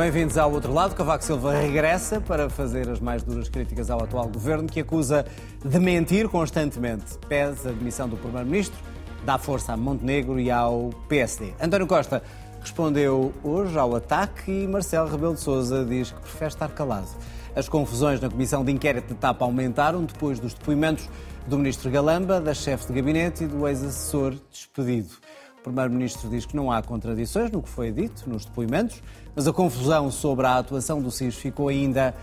Bem-vindos ao outro lado. Cavaco Silva regressa para fazer as mais duras críticas ao atual governo, que acusa de mentir constantemente. Pede a demissão do Primeiro-Ministro, dá força a Montenegro e ao PSD. António Costa respondeu hoje ao ataque e Marcelo Rebelo de Sousa diz que prefere estar calado. As confusões na comissão de inquérito de TAP aumentaram depois dos depoimentos do ministro Galamba, da chefe de gabinete e do ex-assessor despedido. O Primeiro-Ministro diz que não há contradições no que foi dito nos depoimentos, mas a confusão sobre a atuação do SIS ficou ainda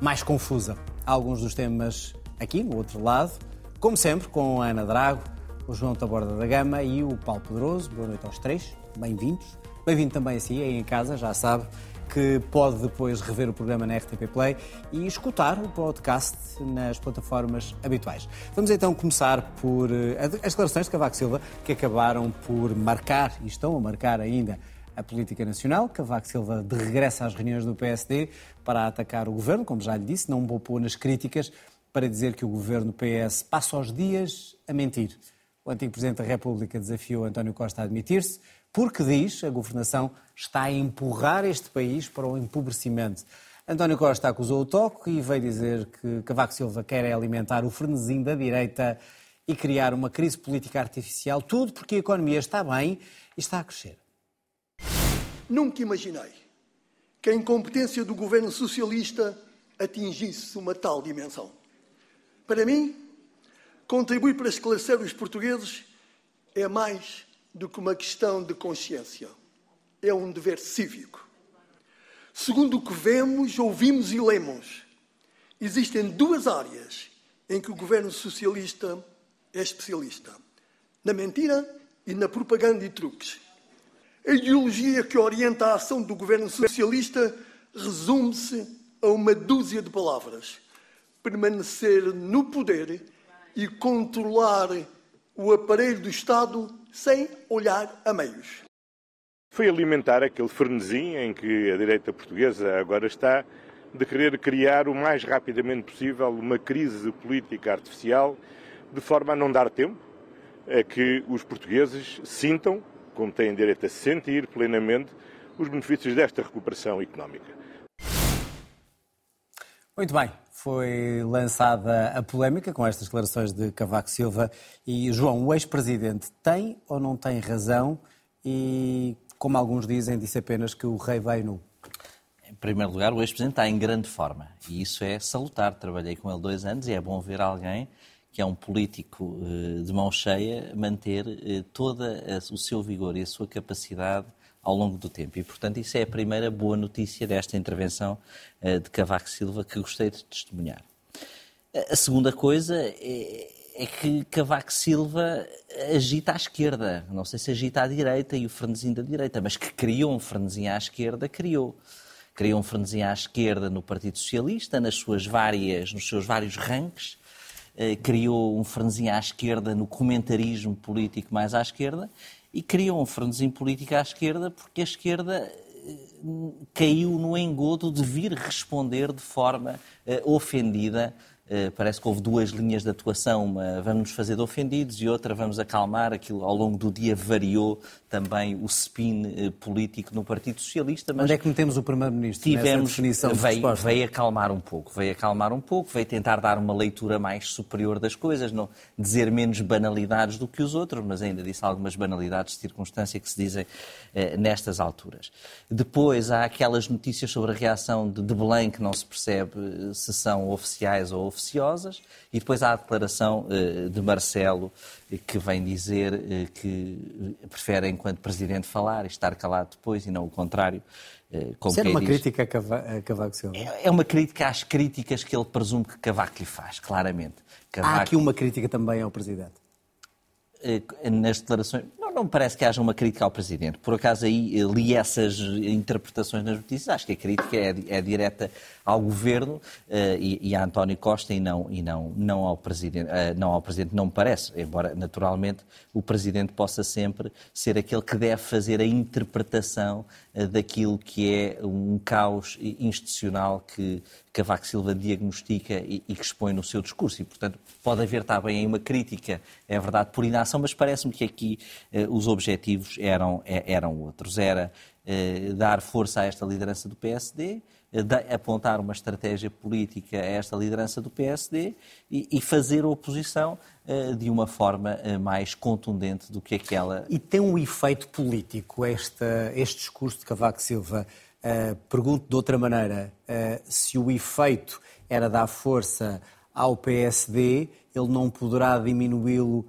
mais confusa. Alguns dos temas aqui, no outro lado, como sempre, com a Ana Drago, o João Taborda da Gama e o Paulo Poderoso. Boa noite aos três, bem-vindos. Bem-vindo também a si, aí em casa, já sabe que pode depois rever o programa na RTP Play e escutar o podcast nas plataformas habituais. Vamos então começar por eh, as declarações de Cavaco Silva, que acabaram por marcar e estão a marcar ainda a política nacional. Cavaco Silva de regresso às reuniões do PSD para atacar o governo, como já lhe disse, não poupou nas críticas para dizer que o governo PS passa os dias a mentir. O antigo Presidente da República desafiou António Costa a admitir-se, porque diz a governação está a empurrar este país para o empobrecimento. António Costa acusou o toque e veio dizer que Cavaco Silva quer alimentar o frenesim da direita e criar uma crise política artificial, tudo porque a economia está bem e está a crescer. Nunca imaginei que a incompetência do governo socialista atingisse uma tal dimensão. Para mim, contribuir para esclarecer os portugueses é mais do que uma questão de consciência. É um dever cívico. Segundo o que vemos, ouvimos e lemos, existem duas áreas em que o governo socialista é especialista: na mentira e na propaganda e truques. A ideologia que orienta a ação do governo socialista resume-se a uma dúzia de palavras: permanecer no poder e controlar o aparelho do Estado sem olhar a meios. Foi alimentar aquele frenesim em que a direita portuguesa agora está de querer criar o mais rapidamente possível uma crise política artificial, de forma a não dar tempo a que os portugueses sintam, como têm direito a sentir plenamente, os benefícios desta recuperação económica. Muito bem, foi lançada a polémica com estas declarações de Cavaco Silva e João, o ex-presidente, tem ou não tem razão? E, como alguns dizem, disse apenas que o rei veio nu. Em primeiro lugar, o ex-presidente está em grande forma e isso é salutar. Trabalhei com ele dois anos e é bom ver alguém que é um político eh, de mão cheia manter eh, todo o seu vigor e a sua capacidade ao longo do tempo. E, portanto, isso é a primeira boa notícia desta intervenção uh, de Cavaco Silva que gostei de testemunhar. A segunda coisa é, é, que Cavaco Silva agita à esquerda. Não sei se agita à direita e o frenesim da direita, mas que criou um frenesim à esquerda, criou. Criou um frenesim à esquerda no Partido Socialista, nas suas várias, nos seus vários ranks, uh, criou um frenesim à esquerda no comentarismo político mais à esquerda e criou um frenesim político à esquerda porque a esquerda eh, caiu no engodo de vir responder de forma uh, ofendida parece que houve duas linhas de atuação, uma vamos nos fazer de ofendidos e outra vamos acalmar. Aquilo ao longo do dia variou também o spin uh, político no Partido Socialista. Mas Onde é que metemos o Primeiro-Ministro tivemos, definição de veio, veio acalmar um pouco, veio acalmar um pouco, veio tentar dar uma leitura mais superior das coisas, não dizer menos banalidades do que os outros, mas ainda disse algumas banalidades de circunstância que se dizem uh, nestas alturas. Depois há aquelas notícias sobre a reação de, de Belém que não se percebe se são oficiais ou oficiosas, e depois há a declaração uh, de Marcelo, eh, que vem dizer uh, que prefere, enquanto Presidente, falar e estar calado depois, e não o contrário. Como Isso uma diz. crítica a, Cava a Cavaco Silva? É, é, uma crítica às críticas que ele presume que Cavaco lhe faz, claramente. Cavaco... Há aqui uma crítica também ao Presidente. Nas declarações não me parece que haja uma crítica ao Presidente. Por acaso aí li essas interpretações nas notícias. Acho que a crítica é, é direta ao Governo uh, e, e, a António Costa e não, e não, não, ao presidente, uh, não ao Presidente. Não me parece, embora naturalmente o Presidente possa sempre ser aquele que deve fazer a interpretação uh, daquilo que é um caos institucional que Cavaco Silva diagnostica e, e, que expõe no seu discurso. E, portanto, pode haver também aí uma crítica, é verdade, por inação, mas parece-me que aqui os objetivos eram, eram outros. Era dar força a esta liderança do PSD, apontar uma estratégia política a esta liderança do PSD e, fazer oposição de uma forma mais contundente do que aquela. E tem um efeito político esta, este discurso de Cavaco Silva. Uh, pergunto de outra maneira: uh, se o efeito era dar força ao PSD, ele não poderá diminuí-lo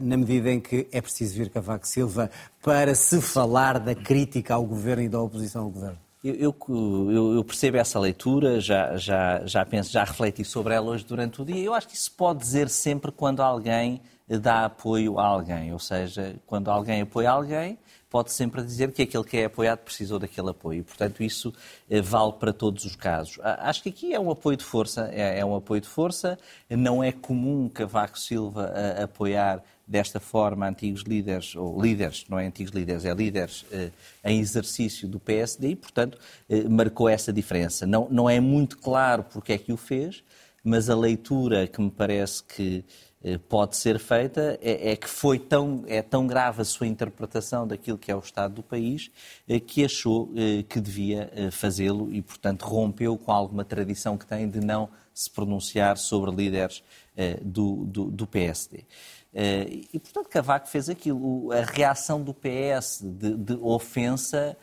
na medida em que é preciso vir Cavaco Silva para se falar da crítica ao governo e da oposição ao governo? Eu, eu, eu, percebo essa leitura, já, já, já penso, já refleti sobre ela hoje durante o dia. Eu acho que isso pode dizer sempre quando alguém dá apoio a alguém, ou seja, quando alguém apoia alguém, pode sempre dizer que aquele que é apoiado precisou daquele apoio. Portanto, isso eh, vale para todos os casos. Acho que aqui é um apoio de força, é, é um apoio de força. Não é comum Cavaco Silva eh, apoiar desta forma antigos líderes, ou líderes, não é antigos líderes, é líderes eh, em exercício do PSD e, portanto, marcou essa diferença. Não, não é muito claro porque é que o fez, mas a leitura que me parece que eh, pode ser feita é, é, que foi tão, é tão grave a sua interpretação daquilo que é o estado do país eh, que achou eh, que devia fazê-lo e, portanto, rompeu com alguma tradição que tem de não se pronunciar sobre líderes do, do, do PSD. E, portanto, Cavaco fez aquilo. A reação do PS de, de ofensa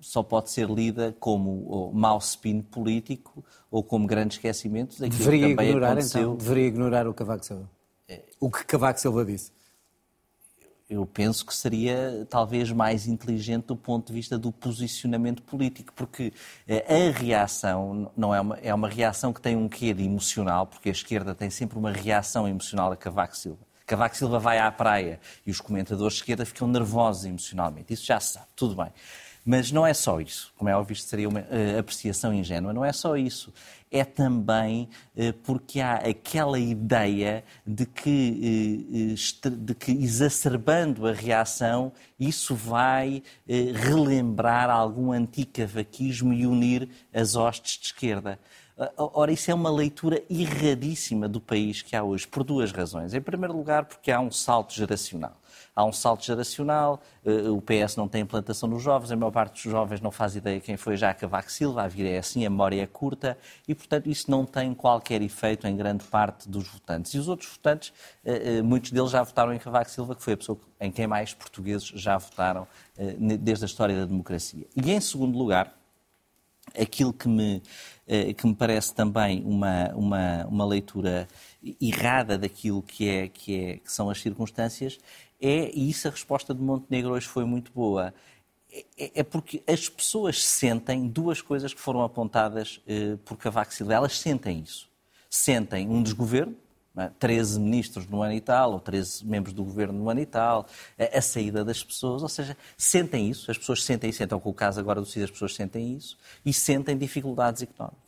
só pode ser lida como mau spin político ou como grande esquecimento daquilo deveria que também ignorar, aconteceu. Então, deveria ignorar o Cavaco Silva. É. O que Cavaco Silva disse. Eu penso que seria talvez mais inteligente do ponto de vista do posicionamento político, porque eh, a reação não é uma, é uma reação que tem um quê de emocional, porque a esquerda tem sempre uma reação emocional a Cavaco Silva. Cavaco Silva vai à praia e os comentadores de esquerda ficam nervosos emocionalmente. Isso já se sabe, tudo bem. Mas não é só isso. Como é óbvio, isto seria uma uh, apreciação ingênua. Não é só isso. É também uh, porque há aquela ideia de que, uh, de que, exacerbando a reação, isso vai relembrar algum anticavaquismo e unir as hostes de esquerda. Ora, isso é uma leitura erradíssima do país que há hoje, por duas razões. Em primeiro lugar, porque há um salto geracional há um salto geracional, eh, o PS não tem implantação nos jovens, a maior parte dos jovens não faz ideia quem foi já Cavaco Silva, a vida é assim, a memória é curta e, portanto, isso não tem qualquer efeito em grande parte dos votantes. E os outros votantes, eh, eh, muitos deles já votaram em Cavaco Silva, que foi a pessoa em quem mais portugueses já votaram desde a história da democracia. E, em segundo lugar, aquilo que me, que me parece também uma, uma, uma leitura errada daquilo que, é, que, é, que são as circunstâncias é, e isso a resposta de Montenegro hoje foi muito boa, é, é porque as pessoas sentem duas coisas que foram apontadas eh, por Cavaco Silva. Elas sentem isso. Sentem um desgoverno, é? 13 ministros no ano e tal, ou 13 membros do governo no ano e tal, a, a, saída das pessoas, ou seja, sentem isso, as pessoas sentem isso, então com o caso agora do CID as pessoas sentem isso, e sentem dificuldades económicas.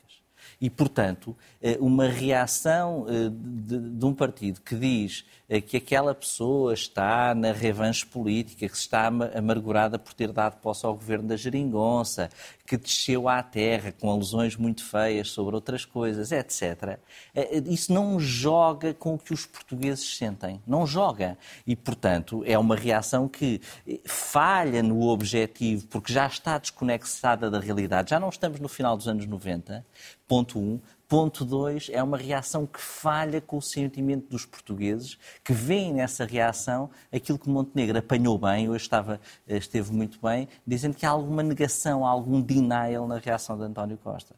E, portanto, eh, uma reação eh, de, um partido que diz que aquela pessoa está na revanche política, que está amargurada por ter dado posse ao governo da Geringonça, que desceu à terra com alusões muito feias sobre outras coisas, etc. Isso não joga com o que os portugueses sentem. Não joga. E, portanto, é uma reação que falha no objetivo, porque já está desconexada da realidade. Já não estamos no final dos anos 90, Ponto 1. Um. Ponto 2 é uma reação que falha com o sentimento dos portugueses, que veem nessa reação aquilo que Montenegro apanhou bem, hoje estava, esteve muito bem, dizendo que há alguma negação, algum denial na reação de António Costa.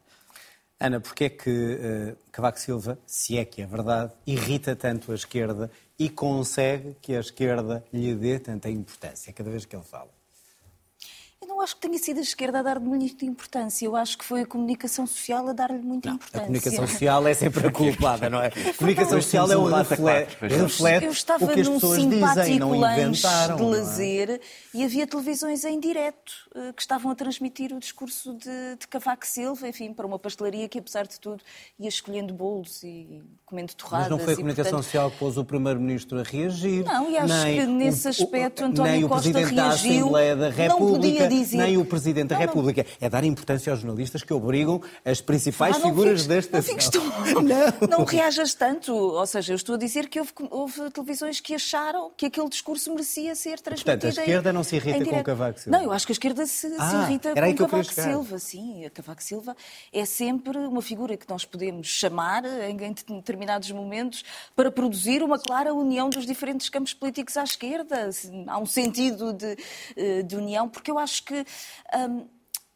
Ana, porquê é que uh, Cavaco Silva, se é que é verdade, irrita tanto a esquerda e consegue que a esquerda lhe dê tanta importância cada vez que ele fala? Acho que tenha sido a esquerda a dar-lhe muita importância. Eu acho que foi a comunicação social a dar-lhe muita não, importância. A comunicação social é sempre a culpada, não é? A comunicação social é o reflete, reflete Eu estava o que as num pessoas dizem, não inventaram. de lazer é? e havia televisões em direto eh, que estavam a transmitir o discurso de, de Cavaco Silva, enfim, para uma pastelaria que, apesar de tudo, ia escolhendo bolos e comendo torradas. Mas não foi a comunicação portanto... social que pôs o Primeiro-Ministro a reagir. Não, e acho nem que nesse aspecto o, António Costa reagiu. Não podia dizer Presidente nem o Presidente da não, República. Não. É dar importância aos jornalistas que obrigam as principais ah, figuras fiques, desta não, fiques tão, não. não reajas tanto. Ou seja, eu estou a dizer que houve, houve, televisões que acharam que aquele discurso merecia ser transmitido. Portanto, a esquerda em, não se irrita com o Cavaco Silva. Não, eu acho que a esquerda se, ah, se irrita com o Cavaco Silva. Sim, a Cavaco Silva é sempre uma figura que nós podemos chamar em determinados momentos para produzir uma clara união dos diferentes campos políticos à esquerda. Há um sentido de, eh, de união, porque eu acho que. Hum,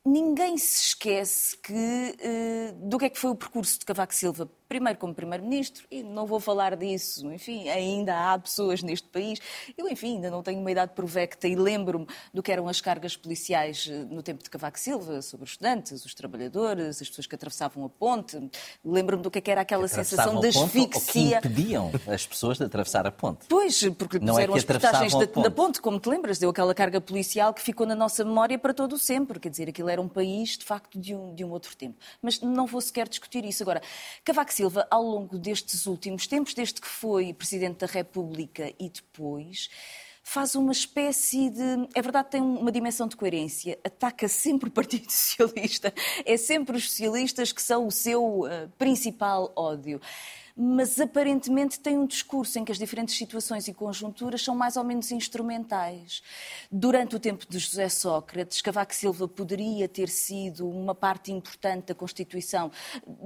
ninguém se esquece que, uh, do que é que foi o percurso de Cavaco Silva primeiro como Primeiro-Ministro, e não vou falar disso, enfim, ainda há pessoas neste país. Eu, enfim, ainda não tenho uma idade provecta e lembro-me do que eram as cargas policiais eh, no tempo de Cavaco Silva, sobre os estudantes, os trabalhadores, as pessoas que atravessavam a ponte. Lembro-me do que, é que era aquela sensação de asfixia. que impediam as pessoas de atravessar a ponte. Pois, porque não puseram é as portagens da, ponte. da ponte, como te lembras, deu aquela carga policial que ficou na nossa memória para todo o sempre. Quer dizer, aquilo era um país, de facto, de um, de um outro tempo. Mas não vou sequer discutir isso. Agora, Cavaco Silva, ao longo destes últimos tempos, desde que foi Presidente da República e depois, faz uma espécie de. É verdade, tem uma dimensão de coerência. Ataca sempre o Partido Socialista. É sempre os socialistas que são o seu uh, principal ódio mas aparentemente tem um discurso em que as diferentes situações e conjunturas são mais ou menos instrumentais. Durante o tempo de José Sócrates, Cavaco Silva poderia ter sido uma parte importante da Constituição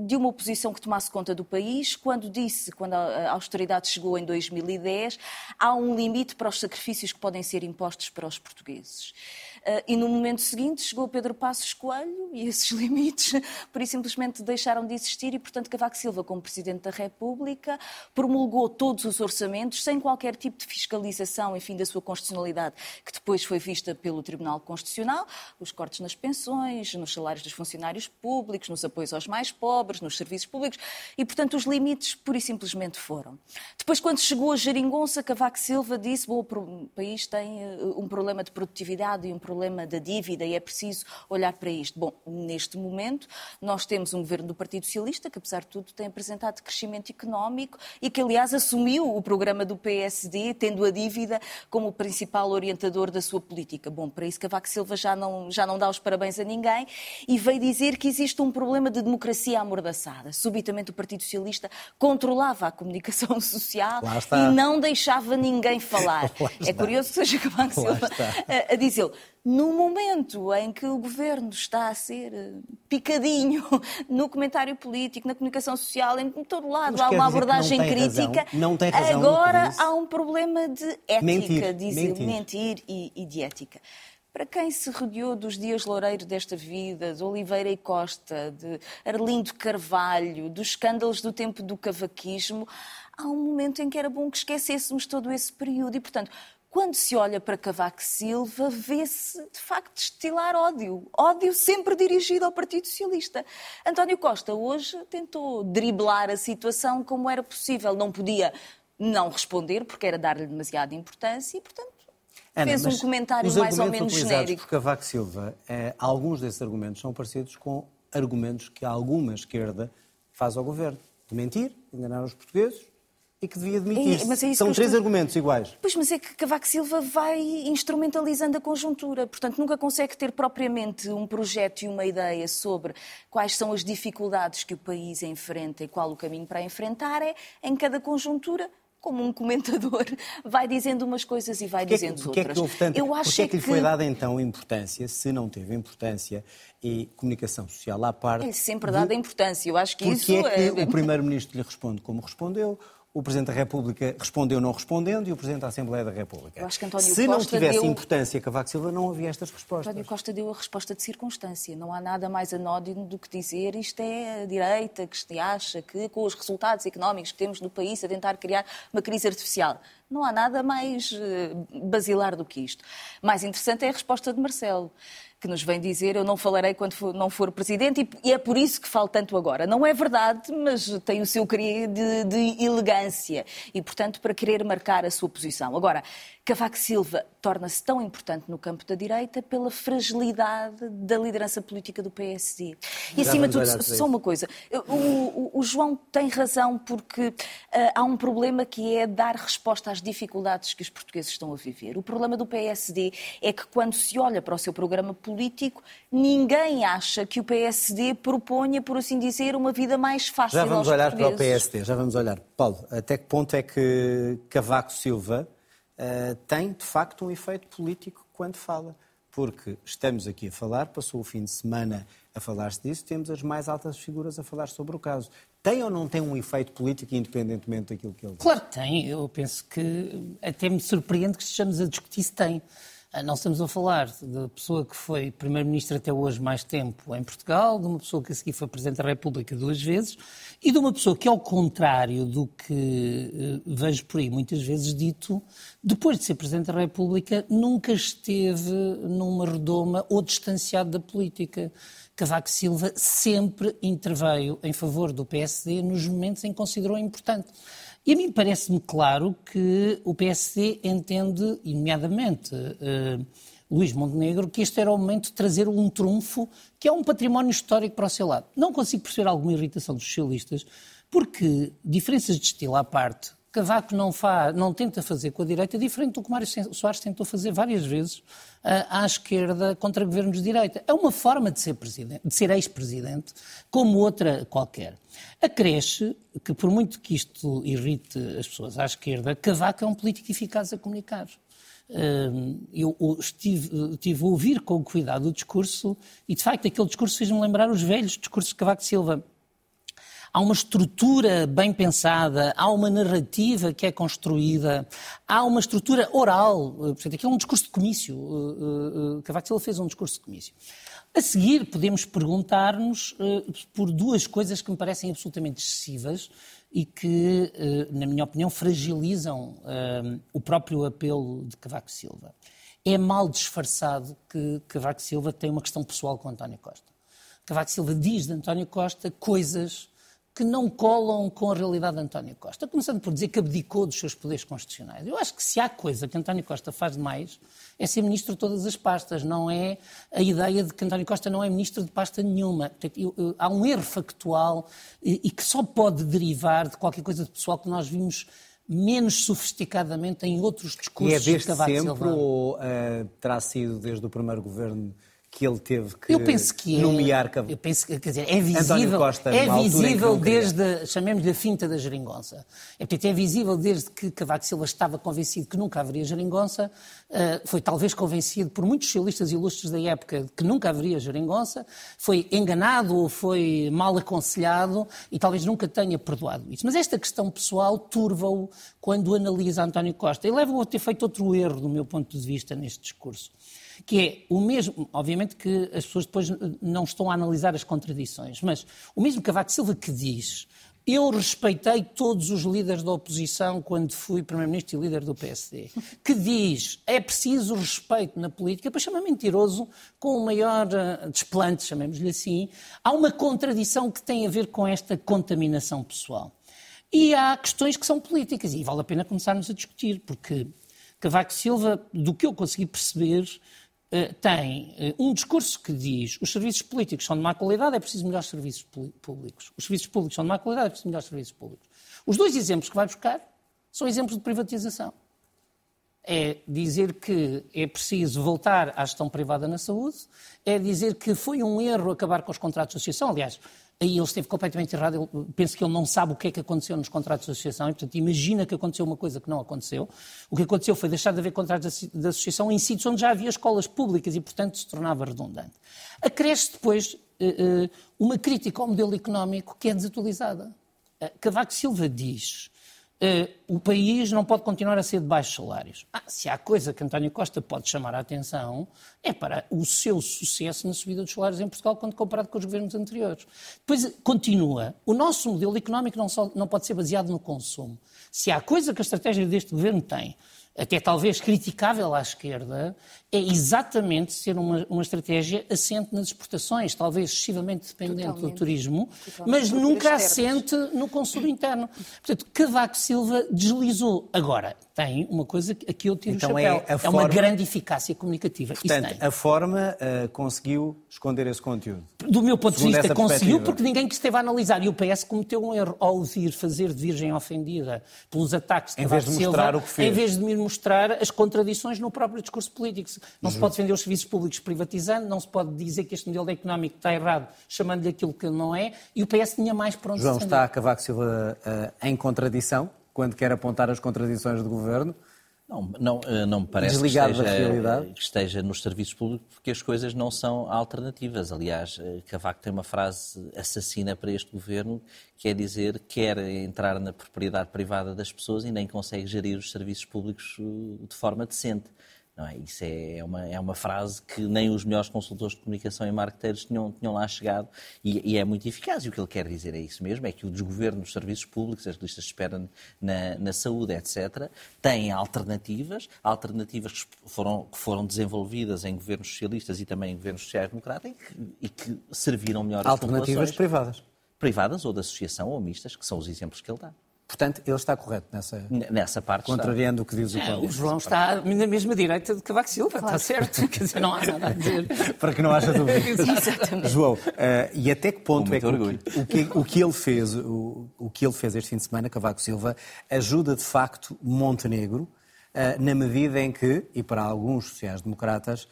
de uma oposição que tomasse conta do país, quando disse, quando a austeridade chegou em 2010, há um limite para os sacrifícios que podem ser impostos para os portugueses. Uh, e no momento seguinte chegou Pedro Passos Coelho e esses limites, por isso simplesmente deixaram de existir e, portanto, Cavaco Silva, como Presidente da República, promulgou todos os orçamentos sem qualquer tipo de fiscalização, enfim, da sua constitucionalidade, que depois foi vista pelo Tribunal Constitucional, os cortes nas pensões, nos salários dos funcionários públicos, nos apoios aos mais pobres, nos serviços públicos e, portanto, os limites pura e simplesmente foram. Depois, quando chegou a Jeringonça, Cavaco Silva disse, bom, o país tem eh, um problema de produtividade e um problema problema da dívida e é preciso olhar para isto. Bom, neste momento nós temos um governo do Partido Socialista que, apesar de tudo, tem apresentado crescimento económico e que, aliás, assumiu o programa do PSD, tendo a dívida como o principal orientador da sua política. Bom, para isso Cavaco Silva já não, já não dá os parabéns a ninguém e veio dizer que existe um problema de democracia amordaçada. Subitamente o Partido Socialista controlava a comunicação social e não deixava ninguém falar. É curioso que seja Cavaco Silva a, a dizer no momento em que o governo está a ser eh, picadinho no comentário político, na comunicação social, em todo lado Mas há uma abordagem não crítica, razão, não tem razão agora há um problema de ética, mentir, dizer, mentir, mentir e, e de ética. Para quem se rodeou dos dias loureiros desta vida, de Oliveira e Costa, de Arlindo Carvalho, dos escândalos do tempo do cavaquismo, há um momento em que era bom que esquecêssemos todo esse período. E, portanto, quando se olha para Cavaco Silva, vê-se de facto destilar ódio. Ódio sempre dirigido ao Partido Socialista. António Costa hoje tentou driblar a situação como era possível. Não podia não responder, porque era dar-lhe demasiada importância e, portanto, Ana, fez um comentário mais ou menos genérico. Por Cavaco Silva, eh, alguns desses argumentos são parecidos com argumentos que alguma esquerda faz ao governo. De mentir, enganar os portugueses, e que devia demitir. É, é São três estou... argumentos iguais. Pois, mas é que Cavaco Silva vai instrumentalizando a conjuntura. Portanto, nunca consegue ter propriamente um projeto e uma ideia sobre quais são as dificuldades que o país enfrenta e qual o caminho para enfrentar. É, em cada conjuntura, como um comentador, vai dizendo umas coisas e vai dizendo que, outras. É que houve tanto, Eu acho porque é que lhe foi dada então importância, se não teve importância, e comunicação social à parte... É sempre dada de... importância. Eu acho que porque isso... é que é... o Primeiro-Ministro lhe responde como respondeu, o Presidente da República respondeu não respondendo e o Presidente da Assembleia da República. Eu acho que António Se Costa não tivesse deu... importância Cavaco Silva, não havia estas respostas. António Costa deu a resposta de circunstância. Não há nada mais anódino do que dizer isto é a direita que se acha que, com os resultados económicos que temos no país, a tentar criar uma crise artificial. Não há nada mais eh, basilar do que isto. Mais interessante é a resposta de Marcelo que nos vem dizer eu não falarei quando for, não for presidente e, é por isso que falo tanto agora. Não é verdade, mas tem o seu querer de, de elegância e, portanto, para querer marcar a sua posição. Agora, Cavaco Silva torna-se tão importante no campo da direita pela fragilidade da liderança política do PSD. E, acima de tudo, só uma coisa. O, o, o, João tem razão porque uh, há um problema que é dar resposta às dificuldades que os portugueses estão a viver. O problema do PSD é que, quando se olha para o seu programa político, ninguém acha que o PSD proponha, por assim dizer, uma vida mais fácil Já vamos olhar para o PSD, já vamos olhar. Paulo, até que ponto é que Cavaco Silva uh, tem, de facto, um efeito político quando fala? Porque estamos aqui a falar, passou o fim de semana a falar-se disso, temos as mais altas figuras a falar sobre o caso. Tem ou não tem um efeito político, independentemente daquilo que ele diz? Claro que tem. Eu penso que até me surpreende que estejamos a discutir se tem. Ah, não estamos a falar da pessoa que foi Primeiro-Ministro até hoje mais tempo em Portugal, de uma pessoa que a seguir foi Presidente da República duas vezes e de uma pessoa que, ao contrário do que uh, vejo por aí muitas vezes dito, depois de ser Presidente da República, nunca esteve numa redoma ou distanciado da política. Cavaco Silva sempre interveio em favor do PSD nos momentos em que considerou importante. E a mim parece-me claro que o PSD entende, nomeadamente uh, Luís Montenegro, que este era o momento de trazer um trunfo que é um património histórico para o seu lado. Não consigo perceber alguma irritação dos socialistas, porque, diferenças de estilo à parte, Cavaco não, faz, não tenta fazer com a direita, diferente do que Mário Soares tentou fazer várias vezes uh, à esquerda contra governos de direita. É uma forma de ser, ser ex-presidente, como outra qualquer. Acresce que, por muito que isto irrite as pessoas à esquerda, Cavaco é um político eficaz a comunicar. Uh, eu estive, estive a ouvir com cuidado o discurso e, de facto, aquele discurso fez-me lembrar os velhos discursos de Cavaco Silva há uma estrutura bem pensada, há uma narrativa que é construída, há uma estrutura oral. Portanto, aquilo é um discurso de comício. Uh, uh, Cavaco Silva fez um discurso de comício. A seguir, podemos perguntar-nos por duas coisas que me parecem absolutamente excessivas e que, na minha opinião, fragilizam o próprio apelo de Cavaco Silva. É mal disfarçado que Cavaco Silva tem uma questão pessoal com António Costa. Cavaco Silva diz de António Costa coisas que não colam com a realidade de António Costa. Começando por dizer que abdicou dos seus poderes constitucionais. Eu acho que se há coisa que António Costa faz demais é ser ministro de todas as pastas, não é a ideia de que António Costa não é ministro de pasta nenhuma. Portanto, eu, eu, há um erro factual e, e, que só pode derivar de qualquer coisa de pessoal que nós vimos menos sofisticadamente em outros discursos e é desde de sempre ou uh, terá sido desde o primeiro governo que ele teve que eu penso que é, nomear Eu penso que, quer dizer, é visível, Costa, é visível desde, chamemos-lhe a finta da geringonça. É, portanto, é visível desde que Cavaco Silva estava convencido que nunca haveria geringonça, uh, foi talvez convencido por muitos socialistas ilustres da época que nunca haveria geringonça, foi enganado ou foi mal aconselhado e talvez nunca tenha perdoado isso. Mas esta questão pessoal turva-o quando analisa António Costa. E leva-o a ter feito outro erro, do meu ponto de vista, neste discurso que é o mesmo, obviamente que as pessoas depois não estão a analisar as contradições, mas o mesmo Cavaco Silva que diz eu respeitei todos os líderes da oposição quando fui Primeiro-Ministro e líder do PSD. Que diz é preciso respeito na política, depois chama mentiroso com o maior uh, desplante, chamemos-lhe assim. Há uma contradição que tem a ver com esta contaminação pessoal. E há questões que são políticas, e vale a pena começarmos a discutir, porque Cavaco Silva, do que eu consegui perceber, eh, tem eh, um discurso que diz os serviços políticos são de má qualidade, é preciso melhores serviços públicos. Os serviços públicos são de má qualidade, é preciso melhores serviços públicos. Os dois exemplos que vai buscar são exemplos de privatização. É dizer que é preciso voltar à gestão privada na saúde, é dizer que foi um erro acabar com os contratos de associação. Aliás, aí ele esteve completamente errado. Eu penso que ele não sabe o que é que aconteceu nos contratos de associação e, portanto, imagina que aconteceu uma coisa que não aconteceu. O que aconteceu foi deixar de haver contratos de associação em sítios onde já havia escolas públicas e, portanto, se tornava redundante. Acresce depois uh, uh, uma crítica ao modelo económico que é desatualizada. Cavaco Silva diz o país não pode continuar a ser de baixos salários. Ah, se há coisa que António Costa pode chamar a atenção, é para o seu sucesso na subida dos salários em Portugal quando comparado com os governos anteriores. Depois continua. O nosso modelo económico não, só, não pode ser baseado no consumo. Se há coisa que a estratégia deste governo tem até talvez criticável à esquerda, é exatamente ser uma, uma estratégia assente nas exportações, talvez excessivamente dependente Totalmente. do turismo, Totalmente. mas nunca assente no consumo interno. Portanto, Cavaco Silva deslizou. Agora, tem uma coisa a que eu tiro então o chapéu. É, é forma... uma grande eficácia comunicativa. Portanto, a forma uh, conseguiu esconder esse conteúdo. Do meu ponto de vista, conseguiu, porque ninguém que esteve a analisar. E o PS cometeu um erro ao vir fazer de virgem ofendida pelos ataques de em vez de mostrar Silva, o que fez. em vez de me mostrar as contradições no próprio discurso político. Não se pode defender os serviços públicos privatizando, não se pode dizer que este modelo económico está errado, chamando-lhe aquilo que não é, e o PS tinha mais para onde João, está a Cavaco Silva uh, em contradição? Quando quer apontar as contradições do governo? Não, não, eh, não me parece que esteja, que esteja, nos serviços públicos, porque as coisas não são alternativas. Aliás, eh, Cavaco tem uma frase assassina para este governo, que é dizer que quer entrar na propriedade privada das pessoas e nem consegue gerir os serviços públicos eh, de forma decente. Não é? Isso é, uma, é uma frase que nem os melhores consultores de comunicação e marqueteiros tinham, tinham lá chegado e, e, é muito eficaz. E o que ele quer dizer é isso mesmo, é que o desgoverno dos serviços públicos, as listas de espera na, na saúde, etc., têm alternativas, alternativas que foram, que foram desenvolvidas em governos socialistas e também em governos sociais-democratas e que, e que serviram melhor as Alternativas privadas. Privadas ou da associação ou mistas, que são os exemplos que ele dá. Portanto, ele está correto nessa, nessa parte. Contrariando está. o que diz o Paulo. É, o João está na mesma direita de Cavaco Silva, claro. está certo. Quer dizer, não há nada a dizer. Para que não haja dúvida. Exatamente. João, uh, e até que ponto é que o, o, que o que ele fez, o, o que ele fez este fim de semana, Cavaco Silva, ajuda de facto Montenegro, uh, na medida em que, e para alguns sociais-democratas,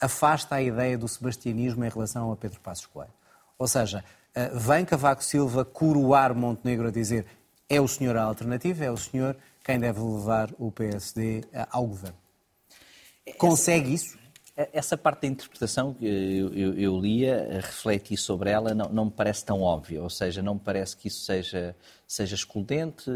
afasta a ideia do sebastianismo em relação a Pedro Passos Coelho. Ou seja, uh, vem Cavaco Silva coroar Montenegro a dizer é o senhor a alternativa, é o senhor quem deve levar o PSD ao governo. Consegue isso? Essa parte da interpretação que eu, eu, eu, lia, refleti sobre ela, não, não, me parece tão óbvia. Ou seja, não me parece que isso seja, seja excludente.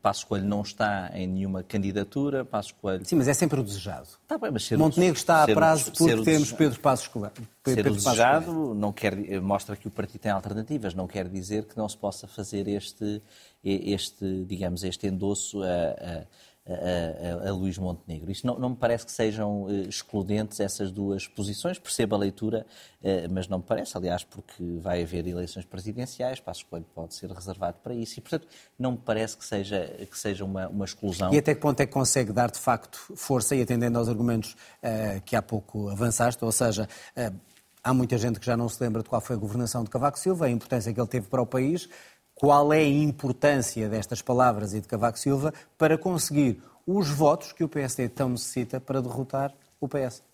Passo Coelho não está em nenhuma candidatura. Passo Coelho... Sim, mas é sempre o desejado. Tá bem, mas ser Montenegro está a prazo porque temos Pedro Passos Coelho. Ser Pedro o desejado não quer, mostra que o partido tem alternativas. Não quer dizer que não se possa fazer este, este digamos, este endosso a, a a, a, a Luís Montenegro. Isto não, não, me parece que sejam uh, excludentes essas duas posições, percebo a leitura, uh, mas não me parece, aliás, porque vai haver eleições presidenciais, Passo Coelho pode ser reservado para isso, e portanto não me parece que seja, que seja uma, uma exclusão. E até que ponto é que consegue dar de facto força, e atendendo aos argumentos uh, que há pouco avançaste, ou seja, há muita gente que já não se lembra de qual foi a governação de Cavaco Silva, a importância que ele teve para o país, qual é a importância destas palavras e de Cavaco Silva para conseguir os votos que o PSD tão necessita para derrotar o PS?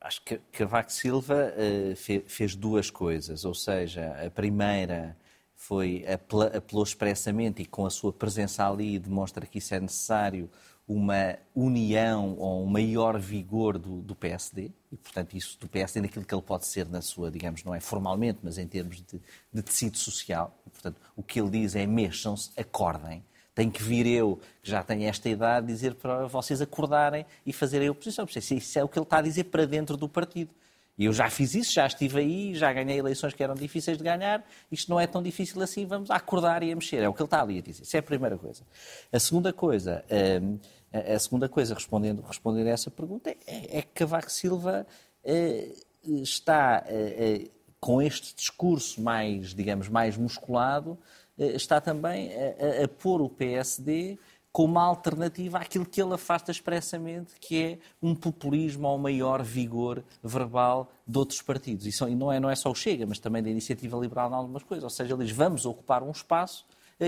Acho que Cavaco Silva uh, fez duas coisas, ou seja, a primeira foi apelou expressamente e com a sua presença ali demonstra que isso é necessário uma união ou um maior vigor do, do, PSD, e portanto isso do PSD naquilo que ele pode ser na sua, digamos, não é formalmente, mas em termos de, de tecido social. E, portanto, o que ele diz é mexam-se, acordem. Tenho que vir eu, que já tenho esta idade, dizer para vocês acordarem e fazerem a oposição. Isso é o que ele está a dizer para dentro do partido. E eu já fiz isso, já estive aí, já ganhei eleições que eram difíceis de ganhar. Isto não é tão difícil assim, vamos acordar e a mexer. É o que ele está ali a dizer. Isso é a primeira coisa. A segunda coisa, hum, a segunda coisa, respondendo, respondendo a essa pergunta, é, é que Cavaco Silva eh, está eh, eh, com este discurso mais, digamos, mais musculado, está também a, a, a pôr o PSD como alternativa àquilo que ele afasta expressamente, que é um populismo ao maior vigor verbal de outros partidos. E, não, é, não é só o Chega, mas também da iniciativa liberal em algumas coisas. Ou seja, eles vamos ocupar um espaço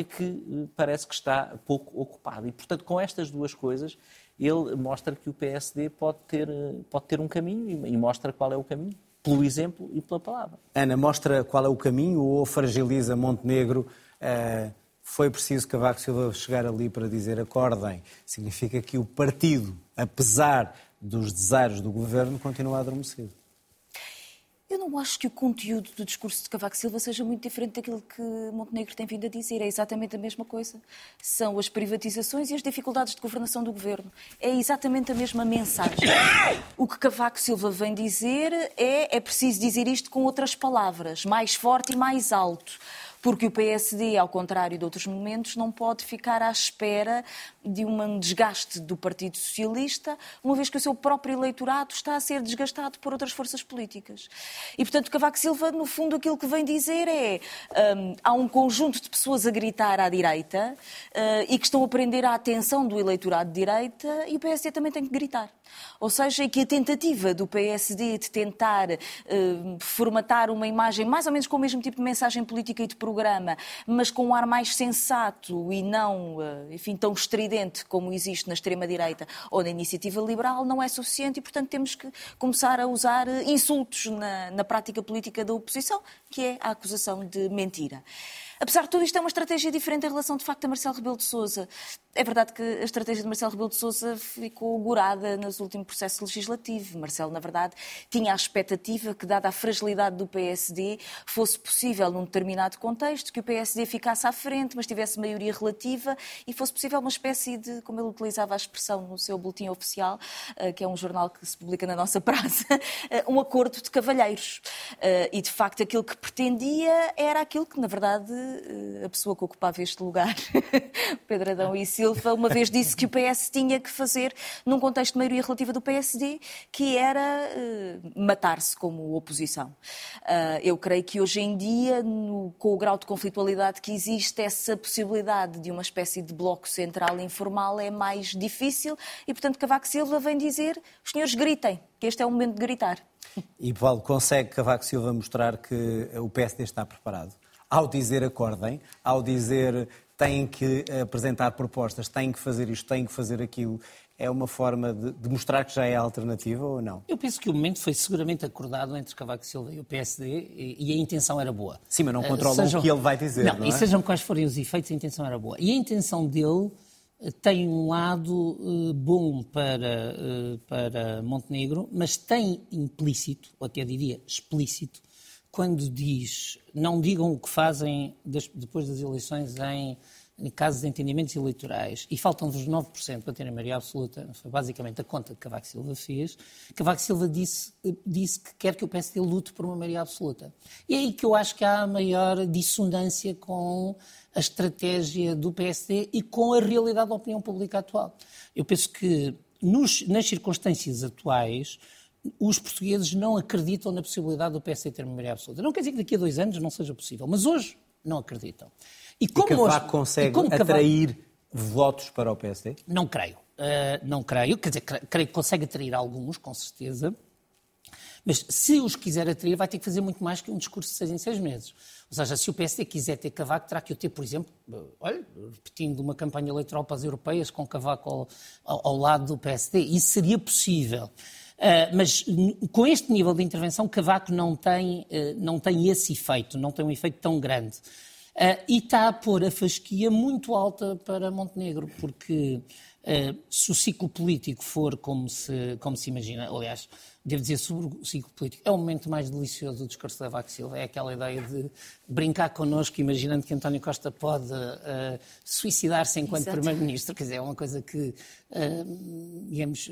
que parece que está pouco ocupado. E, portanto, com estas duas coisas, ele mostra que o PSD pode ter, pode ter um caminho e mostra qual é o caminho, pelo exemplo e pela palavra. Ana, mostra qual é o caminho ou fragiliza Montenegro? Uh foi preciso Cavaco Silva chegar ali para dizer acordem. Significa que o partido, apesar dos desejos do governo, continua adormecido. Eu não acho que o conteúdo do discurso de Cavaco Silva seja muito diferente daquilo que Montenegro tem vindo a dizer. É exatamente a mesma coisa. São as privatizações e as dificuldades de governação do governo. É exatamente a mesma mensagem. O que Cavaco Silva vem dizer é é preciso dizer isto com outras palavras, mais forte e mais alto porque o PSD, ao contrário de outros momentos, não pode ficar à espera de um desgaste do Partido Socialista, uma vez que o seu próprio eleitorado está a ser desgastado por outras forças políticas. E, portanto, Cavaco Silva, no fundo, aquilo que vem dizer é um, há um conjunto de pessoas a gritar à direita uh, e que estão a prender a atenção do eleitorado de direita e o PSD também tem que gritar. Ou seja, que a tentativa do PSD de tentar uh, formatar uma imagem mais ou menos com o mesmo tipo de mensagem política e de programa, mas com um ar mais sensato e não, uh, enfim, tão estridente como existe na extrema-direita ou na iniciativa liberal, não é suficiente e, portanto, temos que começar a usar uh, insultos na, na prática política da oposição, que é a acusação de mentira. Apesar de tudo, isto é uma estratégia diferente em relação, de facto, a Marcelo Rebelo de Sousa. É verdade que a estratégia de Marcelo Rebelo de Sousa ficou augurada nos últimos processos legislativos. Marcelo, na verdade, tinha a expectativa que, dada a fragilidade do PSD, fosse possível, num determinado contexto, que o PSD ficasse à frente, mas tivesse maioria relativa e fosse possível uma espécie de, como ele utilizava a expressão no seu boletim oficial, eh, que é um jornal que se publica na nossa praça, eh, um acordo de cavalheiros. Eh, e, de facto, aquilo que pretendia era aquilo que, na verdade, a pessoa que ocupava este lugar, Pedro Adão e Silva, Silva uma vez disse que o PS tinha que fazer, num contexto de maioria relativa do PSD, que era uh, matar-se como oposição. Uh, eu creio que hoje em dia, no, com o grau de conflitualidade que existe, essa possibilidade de uma espécie de bloco central informal é mais difícil e, portanto, Cavaco Silva vem dizer: os senhores gritem, que este é o momento de gritar. E, Paulo, consegue Cavaco Silva mostrar que o PSD está preparado? Ao dizer acordem, ao dizer têm que apresentar propostas, têm que fazer isto, têm que fazer aquilo. É uma forma de, de mostrar que já é alternativa ou não? Eu penso que o momento foi seguramente acordado entre Cavaco Silva e o PSD e, e a intenção era boa. Sim, mas não eh, controlam sejam... o que ele vai dizer. Não, não é? e sejam quais forem os efeitos, a intenção era boa. E a intenção dele eh, tem um lado uh, bom para, uh, para Montenegro, mas tem implícito, ou até diria explícito, quando diz não digam o que fazem depois das eleições em, em casos de entendimentos eleitorais e faltam-vos 9% para terem maioria absoluta, foi basicamente a conta que Cavaco Silva fez, Cavaco Silva disse, disse que quer que o PSD lute por uma maioria absoluta. E é aí que eu acho que há a maior dissonância com a estratégia do PSD e com a realidade da opinião pública atual. Eu penso que nos, nas circunstâncias atuais, os portugueses não acreditam na possibilidade do PSD ter maioria absoluta. Não quer dizer que daqui a dois anos não seja possível, mas hoje não acreditam. E como e Cavaco hoje, consegue como atrair Cavaco... votos para o PSD? Não creio. Uh, não creio. Quer dizer, creio que consegue atrair alguns, com certeza. Mas se os quiser atrair, vai ter que fazer muito mais que um discurso de seis em seis meses. Ou seja, se o PSD quiser ter Cavaco, terá que o ter, por exemplo, olha, repetindo uma campanha eleitoral para as europeias com Cavaco ao, ao, ao lado do PSD. Isso seria possível. Uh, mas com este nível de intervenção, Cavaco não tem, uh, não tem esse efeito, não tem um efeito tão grande. Uh, e está a pôr a fasquia muito alta para Montenegro, porque se o ciclo político for como se, como se imagina, aliás, devo dizer sobre o ciclo político, é o momento mais delicioso do discurso da Vaca Silva, é aquela ideia de brincar connosco, imaginando que António Costa pode uh, suicidar-se enquanto Primeiro-Ministro, quer dizer, é uma coisa que, uh, digamos,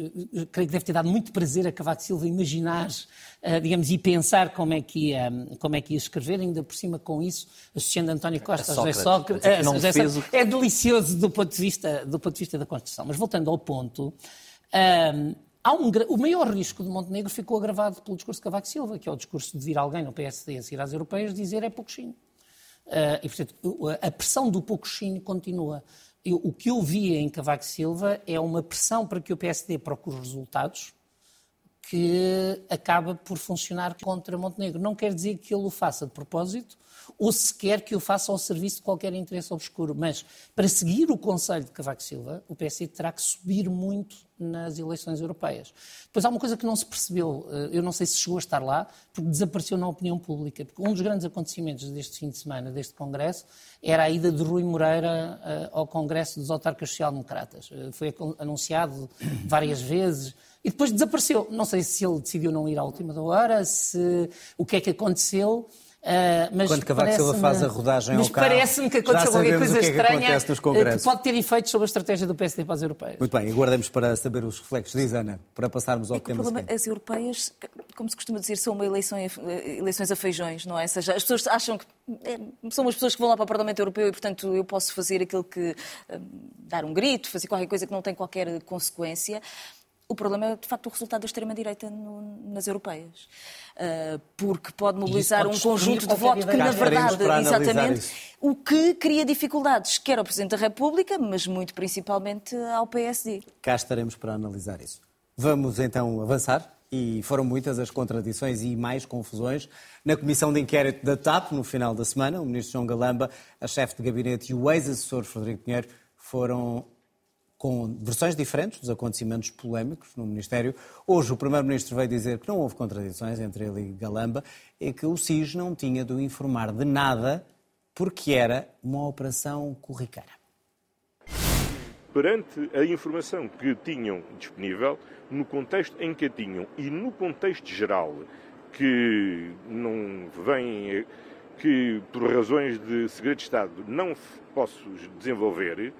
creio que deve ter dado muito prazer a Cavaco Silva imaginar, uh, digamos, e pensar como é, que ia, como é que ia escrever, ainda por cima com isso, associando António Costa a José Sócrates, Sócrates é delicioso do ponto, de vista, do ponto de vista da Constituição. Mas voltando ao ponto, Há um, o maior risco de Montenegro ficou agravado pelo discurso de Cavaco Silva, que é o discurso de vir alguém no PSD a seguir às europeias dizer é pouquinho. Uh, e, portanto, a pressão do pouquinho continua. Eu, o que eu vi em Cavaco Silva é uma pressão para que o PSD procure resultados que acaba por funcionar contra Montenegro. Não quer dizer que ele o faça de propósito, ou sequer que o faça ao serviço de qualquer interesse obscuro. Mas, para seguir o conselho de Cavaco Silva, o PSD terá que subir muito nas eleições europeias. Depois há uma coisa que não se percebeu, eh, eu não sei se chegou a estar lá, porque desapareceu na opinião pública. Porque um dos grandes acontecimentos deste fim de semana, deste Congresso, era a ida de Rui Moreira eh, ao Congresso dos Autarcas Social-Democratas. Eh, foi anunciado várias vezes e depois desapareceu. Não sei se ele decidiu não ir à última hora, se o que é que aconteceu. Uh, mas Quando Cavaco Silva faz a rodagem ao carro, parece-me que aconteceu qualquer coisa que é estranha que, que pode ter efeitos sobre a estratégia do PSD para as europeias. Muito bem, aguardemos para saber os reflexos. Diz, Ana, para passarmos ao é tema o problema, seguinte. As europeias, como se costuma dizer, são uma eleição, eleições a feijões, não é? Ou seja, as pessoas acham que é, são as pessoas que vão lá para o Parlamento Europeu e, portanto, eu posso fazer aquilo que... Dar um grito, fazer qualquer coisa que não tem qualquer consequência. O problema é, de facto, o resultado da extrema-direita nas europeias. Uh, porque pode mobilizar pode um conjunto de votos que, na verdade, exatamente, o que cria dificuldades, quer ao Presidente da República, mas muito principalmente ao PSD. Cá estaremos para analisar isso. Vamos então avançar. E foram muitas as contradições e mais confusões na comissão de inquérito da TAP no final da semana. O ministro João Galamba, a chefe de gabinete e o ex-assessor Frederico Pinheiro foram com versões diferentes dos acontecimentos polémicos no Ministério. Hoje o Primeiro-Ministro veio dizer que não houve contradições entre ele e Galamba e que o SIS não tinha de o informar de nada porque era uma operação corriqueira. Perante a informação que tinham disponível, no contexto em que a tinham e no contexto geral, que não vem, que por razões de segredo de Estado não posso desenvolver,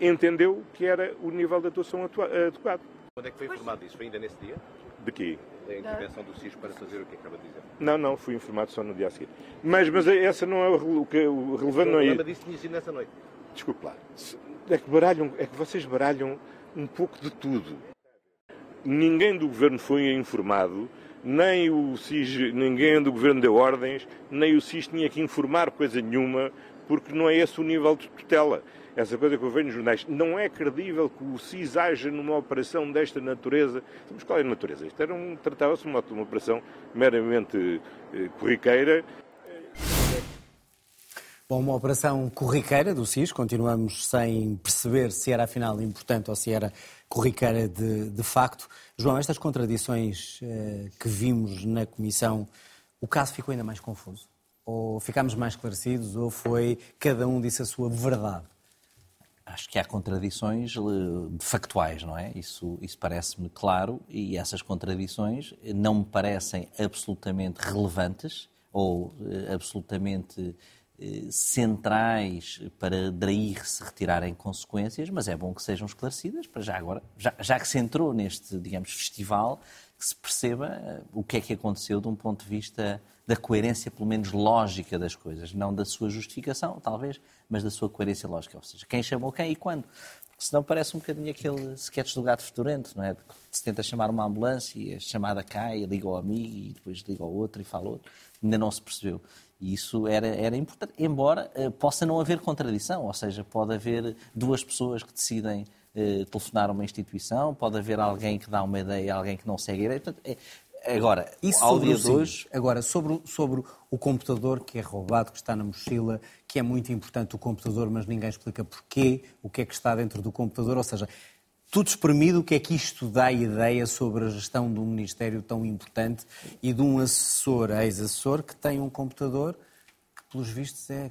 entendeu que era o nível de atuação adequado. Quando é que foi informado disso? Foi ainda nesse dia? De quê? Da intervenção do SIS para fazer o que acaba de dizer. Não, não, fui informado só no dia a seguir. Mas, mas essa não é o, que, o relevante. Não é... O disse tinha sido nessa noite. Desculpe lá. É que, baralham, é que vocês baralham um pouco de tudo. Ninguém do governo foi informado, nem o SIS, ninguém do governo deu ordens, nem o SIS tinha que informar coisa nenhuma, porque não é esse o nível de tutela essa coisa que eu vejo nos jornais. Não é credível que o SIS haja numa operação desta natureza. Mas qual é a natureza? Isto era um, tratava-se de uma, uma, operação meramente eh, corriqueira. Bom, uma operação corriqueira do SIS, continuamos sem perceber se era afinal importante ou se era corriqueira de, de facto. João, estas contradições eh, que vimos na Comissão, o caso ficou ainda mais confuso? Ou ficámos mais esclarecidos, ou foi cada um disse a sua verdade? acho que há contradições eh, factuais, não é? Isso, isso parece-me claro e essas contradições não me parecem absolutamente relevantes ou eh, absolutamente eh, centrais para daí se retirarem consequências, mas é bom que sejam esclarecidas para já agora, já, já que se entrou neste, digamos, festival, que se perceba o que é que aconteceu de um ponto de vista da coerência, pelo menos lógica das coisas, não da sua justificação, talvez, mas da sua coerência lógica. Ou seja, quem chamou quem e quando. Porque senão parece um bocadinho aquele sketch do gato fedorento, não é? Se tenta chamar uma ambulância e a chamada cai, liga ao amigo e depois liga ao outro e fala outro. Ainda não se percebeu. E isso era, era importante, embora uh, possa não haver contradição, ou seja, pode haver duas pessoas que decidem uh, telefonar a uma instituição, pode haver alguém que dá uma ideia, alguém que não segue a ideia. Portanto, é, Agora, Isso ao dia de hoje... Agora, sobre, sobre o computador que é roubado, que está na mochila, que é muito importante o computador, mas ninguém explica porquê, o que é que está dentro do computador, ou seja, tudo espremido, o que é que isto dá ideia sobre a gestão de um ministério tão importante e de um assessor, ex-assessor, que tem um computador que, pelos vistos, é,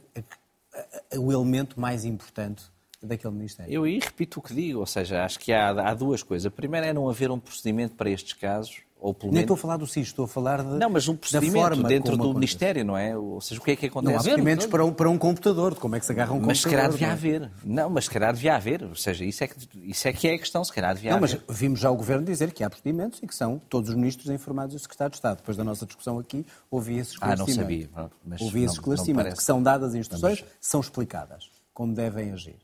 o elemento mais importante daquele Ministério. Eu aí repito o que digo, ou seja, acho que há, há duas coisas. A primeira é não haver um procedimento para estes casos ou pelo Nem estou a falar do SIS, estou a falar de, Não, mas um procedimento dentro do acontece. Ministério, não é? Ou seja, o que é que acontece? Não há procedimentos para um, para um computador, de como é que se agarra um mas computador. Mas se calhar devia é? haver. Não, mas se calhar devia haver. Ou seja, isso é que, isso é, que é a questão, se calhar devia não, haver. mas vimos já o Governo dizer que há procedimentos e que são todos os ministros informados e o Secretário de Estado. Depois da nossa discussão aqui, ouvi esses esclarecimentos. Ah, não sabia. Mas ouvi esses esclarecimentos, que são dadas instruções, mas... são explicadas, como devem agir.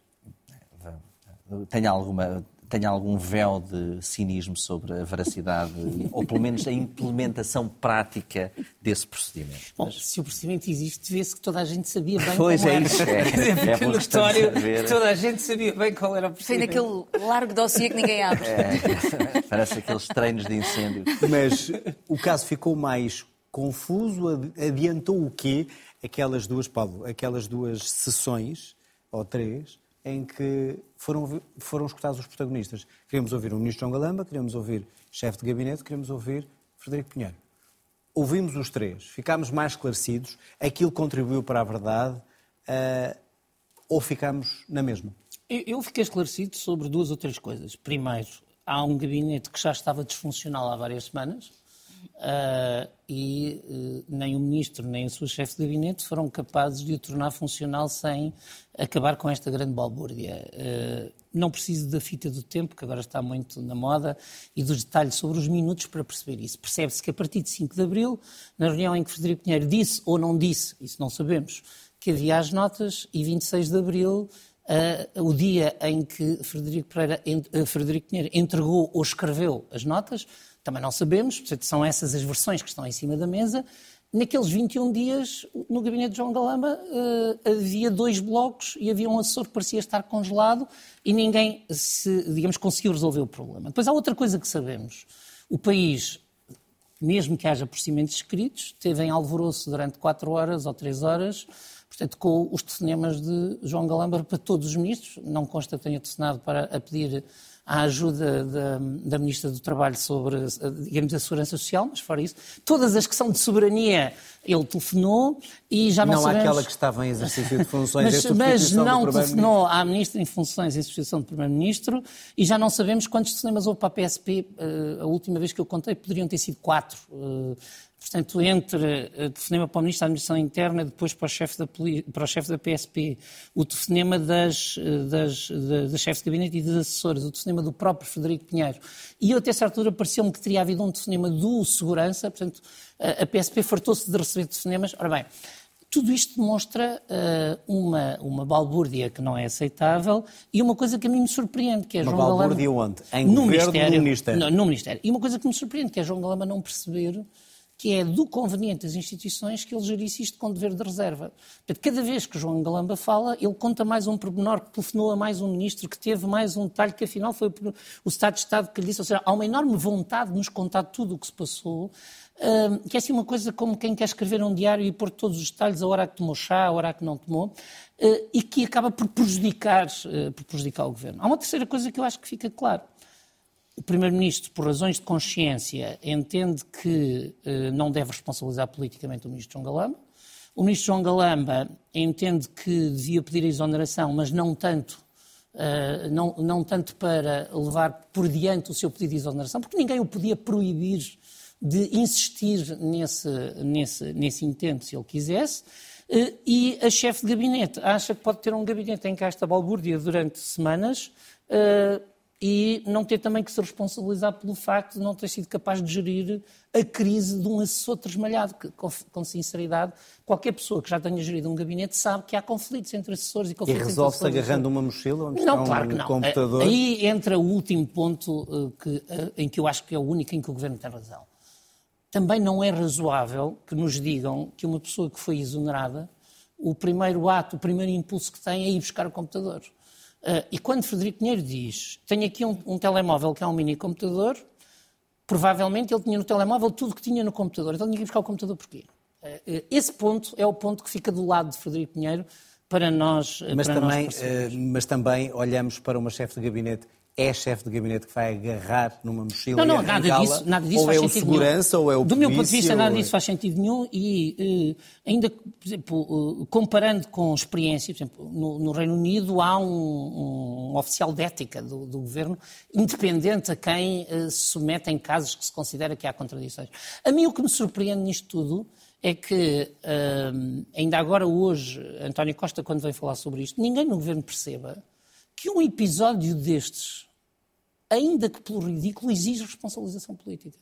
Tenho alguma tenha algum véu de cinismo sobre a veracidade, ou pelo menos a implementação prática desse procedimento. Bom, Mas... se o procedimento existe, vê-se que toda a gente sabia bem pois como é era. Isso, é, é, no história, toda a gente sabia bem qual era o procedimento. Foi naquele largo dossiê que ninguém abre. É, parece aqueles treinos de incêndio. Mas o caso ficou mais confuso, adiantou o quê? Aquelas duas, Paulo, aquelas duas sessões, ou três, em que foram, foram escutados os protagonistas. Queríamos ouvir o ministro João Galamba, queríamos ouvir chefe de gabinete, queríamos ouvir Frederico Pinheiro. Ouvimos os três, ficámos mais esclarecidos, aquilo contribuiu para a verdade uh, ou ficámos na mesma? Eu, eu fiquei esclarecido sobre duas ou três coisas. Primeiro, há um gabinete que já estava disfuncional há várias semanas, uh, e uh, nem o ministro nem a sua chefe de gabinete foram capazes de o tornar funcional sem acabar com esta grande balbúrdia. Uh, não preciso da fita do tempo, que agora está muito na moda, e dos detalhes sobre os minutos para perceber isso. Percebe-se que a partir de 5 de abril, na reunião em que Frederico Pinheiro disse ou não disse, isso não sabemos, que havia as notas, e 26 de abril Uh, o dia em que Frederico, Pereira, uh, Frederico Pinheiro entregou ou escreveu as notas, também não sabemos, portanto, são essas as versões que estão em cima da mesa. Naqueles 21 dias, no gabinete de João Galamba, uh, havia dois blocos e havia um assessor que parecia estar congelado e ninguém, se, digamos, conseguiu resolver o problema. Depois há outra coisa que sabemos. O país, mesmo que haja procedimentos escritos, teve em alvoroço durante quatro horas ou três horas portanto, com os telefonemas de João Galamba para todos os ministros. Não consta que tenha telefonado para a pedir a ajuda da, da, Ministra do Trabalho sobre, digamos, a segurança social, mas fora isso, todas as que são de soberania, ele telefonou e já não, não sabemos... Não aquela que estava em exercício de funções mas, mas não telefonou à Ministra em funções em substituição do Primeiro-Ministro e já não sabemos quantos telefonemas houve para a PSP. Eh, a última vez que eu contei poderiam ter sido quatro. Eh, portanto, entre o telefonema para o Ministro da Administração Interna, depois para o chefe da, para o chefe da PSP, o telefonema das, das, das, das chefes de gabinete e das assessoras, o telefonema do próprio Frederico Pinheiro. E eu, até certa altura, pareceu-me que teria havido um telefonema do Segurança, portanto, a PSP fartou-se de receber telefonemas. Ora bem, tudo isto demonstra uh, uma, uma balbúrdia que não é aceitável e uma coisa que a mim me surpreende, que é uma João Galamba... Uma balbúrdia onde? Em no Ministério, no Ministério. No, no Ministério. E uma coisa que me surpreende, que é João Galamba não perceber que é do conveniente das instituições que ele gerisse isto com dever de reserva. Cada vez que João Galamba fala, ele conta mais um pormenor que telefonou a mais um ministro, que teve mais um detalhe, que afinal foi o Estado de Estado que lhe disse. Ou seja, há uma enorme vontade de nos contar tudo o que se passou, que é assim uma coisa como quem quer escrever um diário e pôr todos os detalhes, a hora que tomou chá, a hora que não tomou, uh, e que acaba por prejudicar, uh, por prejudicar o governo. Há uma terceira coisa que eu acho que fica claro o Primeiro-Ministro, por razões de consciência, entende que eh, não deve responsabilizar politicamente o Ministro João Galamba. O Ministro João Galamba entende que devia pedir a exoneração, mas não tanto, eh, não, não tanto para levar por diante o seu pedido de exoneração, porque ninguém o podia proibir de insistir nesse, nesse, nesse intento, se ele quisesse. Eh, e a chefe de gabinete acha que pode ter um gabinete em esta balbúrdia durante semanas e não ter também que se responsabilizar pelo facto de não ter sido capaz de gerir a crise de um assessor tresmalhado, que, com, sinceridade, qualquer pessoa que já tenha gerido um gabinete sabe que há conflitos entre assessores e conflitos E resolve-se agarrando uma mochila não, claro um que não. computador? Aí entra o último ponto uh, que, uh, em que eu acho que é o único em que o Governo tem razão. Também não é razoável que nos digam que uma pessoa que foi exonerada, o primeiro ato, o primeiro impulso que tem é ir buscar o computador. Uh, e quando Frederico Pinheiro diz, tenho aqui um, um telemóvel que é um mini computador, provavelmente ele tinha no telemóvel tudo que tinha no computador. Então tinha que buscar o computador porquê? Uh, esse ponto é o ponto que fica do lado de Frederico Pinheiro para nós. Mas, para também, nós mas também olhamos para uma chefe de gabinete é chefe de gabinete que vai agarrar numa mochila não, não, e nada disso, nada disso ou faz é o segurança nenhum. ou é o Do meu ponto de vista, nada é- disso faz sentido nenhum e uh, ainda, por exemplo, uh, comparando com experiência, por exemplo, no, no Reino Unido há um, um, oficial de ética do, do, governo independente a quem uh, se submete em casos que se considera que há contradições. A mim o que me surpreende nisto tudo é que ainda agora hoje, António Costa, quando vem falar sobre isto, ninguém no governo perceba que um episódio destes, ainda que pelo ridículo, exige responsabilização política.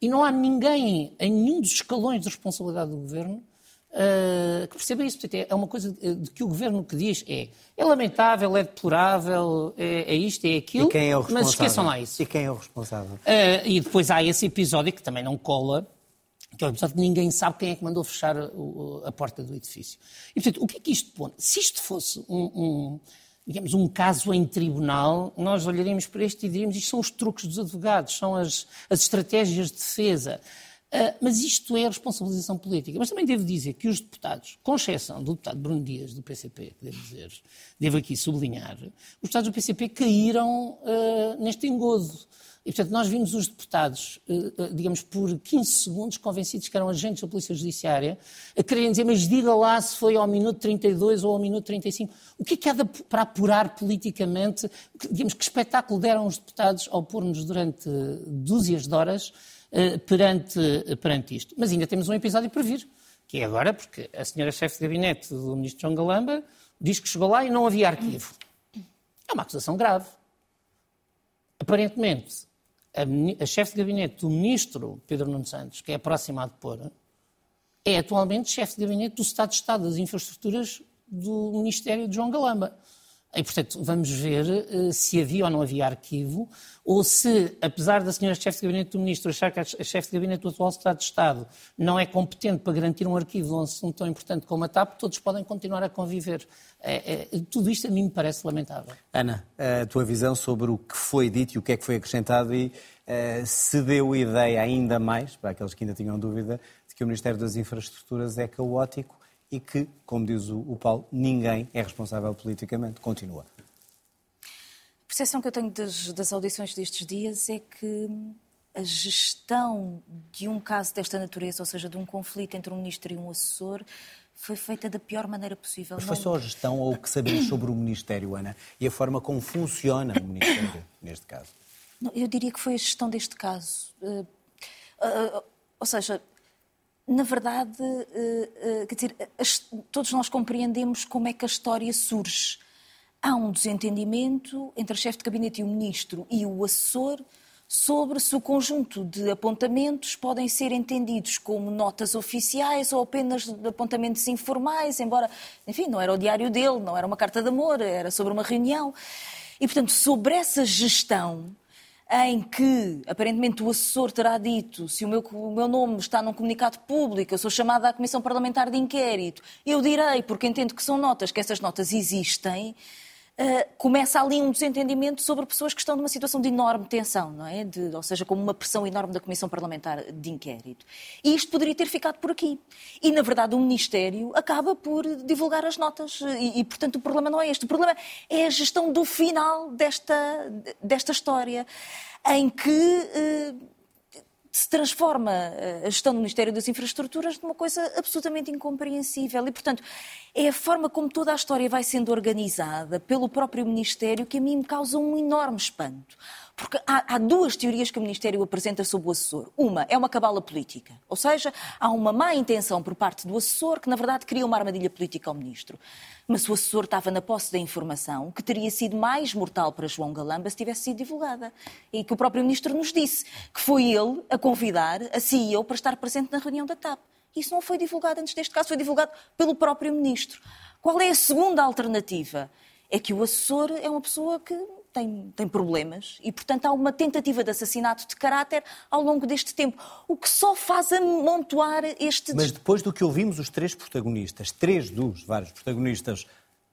E não há ninguém em nenhum dos escalões de responsabilidade do governo uh, que perceba isso. Portanto, é uma coisa de que o governo que diz é é lamentável, é deplorável, é, é isto, é aquilo, e quem é o responsável? mas esqueçam lá isso. E quem é o responsável? Uh, e depois há esse episódio que também não cola, que é o episódio que ninguém sabe quem é que mandou fechar a, a porta do edifício. E, portanto, o que é que isto põe? Se isto fosse um, um digamos, um caso em tribunal, nós olharíamos para isto e diríamos isto são os truques dos advogados, são as, as estratégias de defesa. Uh, mas isto é responsabilização política. Mas também devo dizer que os deputados, com exceção do deputado Bruno Dias, do PCP, que devo dizer, devo aqui sublinhar, os deputados do PCP caíram uh, neste engodo. E, portanto, nós vimos os deputados, eh, digamos, por 15 segundos, convencidos que eram agentes da Polícia Judiciária, a quererem dizer, mas diga lá se foi ao minuto 32 ou ao minuto 35. O que é que há para apurar politicamente? Digamos, que espetáculo deram os deputados ao pôr-nos durante dúzias de horas perante, uh, perante isto. Mas ainda temos um episódio para vir, que é agora, porque a senhora chefe de gabinete do ministro João Galamba diz que chegou lá e não havia arquivo. É uma acusação grave. Aparentemente, a, a chefe de gabinete do ministro Pedro Nuno Santos, que é a próxima a depor, é atualmente chefe de gabinete do Estado de Estado das Infraestruturas do Ministério de João Galamba. E, portanto, vamos ver uh, se havia ou não havia arquivo, ou se, apesar da senhora chefe de gabinete do ministro achar que a chefe de gabinete do atual Estado de Estado não é competente para garantir um arquivo de um assunto tão importante como a TAP, todos podem continuar a conviver. É, é, tudo isto a mim me parece lamentável. Ana, a tua visão sobre o que foi dito e o que é que foi acrescentado e uh, se deu ideia ainda mais, para aqueles que ainda tinham dúvida, de que o Ministério das Infraestruturas é caótico e que, como diz o, o Paulo, ninguém é responsável politicamente. Continua. A percepção que eu tenho das, das audições destes dias é que a gestão de um caso desta natureza, ou seja, de um conflito entre um ministro e um assessor, foi feita da pior maneira possível. Mas foi só a gestão ou o que sabemos sobre o Ministério, Ana, e a forma como funciona o Ministério, neste caso? Não, eu diria que foi a gestão deste caso. Uh, uh, uh, ou seja, na verdade, eh, eh, quer dizer, todos nós compreendemos como é que a história surge. Há um desentendimento entre a chefe de gabinete e o ministro e o assessor sobre se o conjunto de apontamentos podem ser entendidos como notas oficiais ou apenas apontamentos informais, embora, enfim, não era o diário dele, não era uma carta de amor, era sobre uma reunião. E, portanto, sobre essa gestão, em que aparentemente o assessor terá dito se o meu, o meu nome está num comunicado público, eu sou chamada à Comissão Parlamentar de Inquérito, eu direi, porque entendo que são notas, que essas notas existem, Uh, começa ali um desentendimento sobre pessoas que estão numa situação de enorme tensão, não é? De, ou seja, com uma pressão enorme da Comissão Parlamentar de Inquérito. E isto poderia ter ficado por aqui. E, na verdade, o Ministério acaba por divulgar as notas. E, e portanto, o problema não é este. O problema é a gestão do final desta, desta história, em que. Uh, se transforma eh, a gestão do Ministério das Infraestruturas numa coisa absolutamente incompreensível. E, portanto, é a forma como toda a história vai sendo organizada pelo próprio Ministério que a mim me causa um enorme espanto. Porque há, há, duas teorias que o Ministério apresenta sobre o assessor. Uma é uma cabala política, ou seja, há uma má intenção por parte do assessor que, na verdade, cria uma armadilha política ao Ministro. Mas o assessor estava na posse da informação que teria sido mais mortal para João Galamba se tivesse sido divulgada. E que o próprio Ministro nos disse que foi ele a convidar a CEO para estar presente na reunião da TAP. Isso não foi divulgado antes deste caso, foi divulgado pelo próprio Ministro. Qual é a segunda alternativa? É que o assessor é uma pessoa que tem, tem problemas e, portanto, há uma tentativa de assassinato de caráter ao longo deste tempo, o que só faz amontoar este... Mas depois do que ouvimos os três protagonistas, três dos vários protagonistas,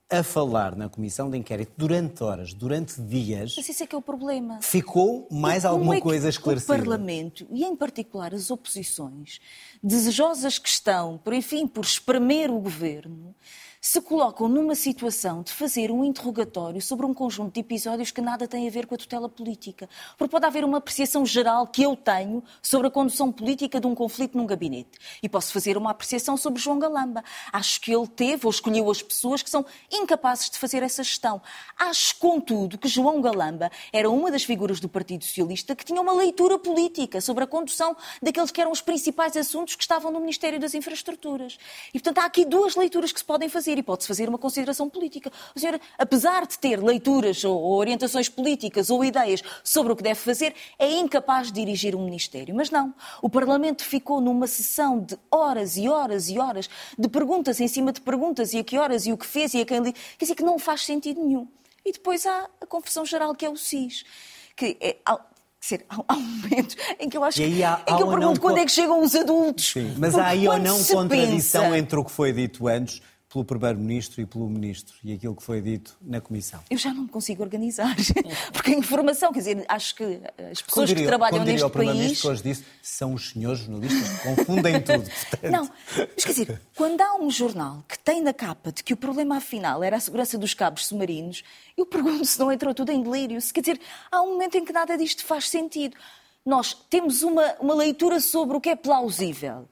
a falar na comissão de inquérito durante horas, durante dias. Mas isso é que é o problema. Ficou mais alguma é coisa esclarecida? O Parlamento, e em particular as oposições, desejosas que estão, por enfim, por espremer o governo, se colocam numa situação de fazer um interrogatório sobre um conjunto de episódios que nada tem a ver com a tutela política. Porque pode haver uma apreciação geral que eu tenho sobre a condução política de um conflito num gabinete. E posso fazer uma apreciação sobre João Galamba. Acho que ele teve ou escolheu as pessoas que são incapazes de fazer essa gestão. Acho, contudo, que João Galamba era uma das figuras do Partido Socialista que tinha uma leitura política sobre a condução daqueles que eram os principais assuntos que estavam no Ministério das Infraestruturas. E, portanto, há aqui duas leituras que se podem fazer e pode-se fazer uma consideração política. O senhor, apesar de ter leituras ou orientações políticas ou ideias sobre o que deve fazer, é incapaz de dirigir um ministério. Mas não. O Parlamento ficou numa sessão de horas e horas e horas de perguntas em cima de perguntas e a que horas e o que fez e a quem li. Quer dizer que não faz sentido nenhum. E depois há a confusão geral que é o SIS. Que é, Dizer, há, um momento em que eu acho que, há, em que eu pergunto quando é que chegam os adultos. Sim, mas há aí ou não contradição pensa... entre o que foi dito antes pelo Primeiro-Ministro e pelo Ministro e aquilo que foi dito na Comissão? Eu já não me consigo organizar, porque a informação, quer dizer, acho que as pessoas diria, que trabalham neste o país... Como hoje disse, são os senhores jornalistas que confundem tudo, portanto... Não, mas quer dizer, quando há um jornal que tem na capa de que o problema afinal era a segurança dos cabos submarinos, eu pergunto se não entrou tudo em delírio, se quer dizer, há um momento em que nada disto faz sentido. Nós temos uma, uma leitura sobre o que é plausível.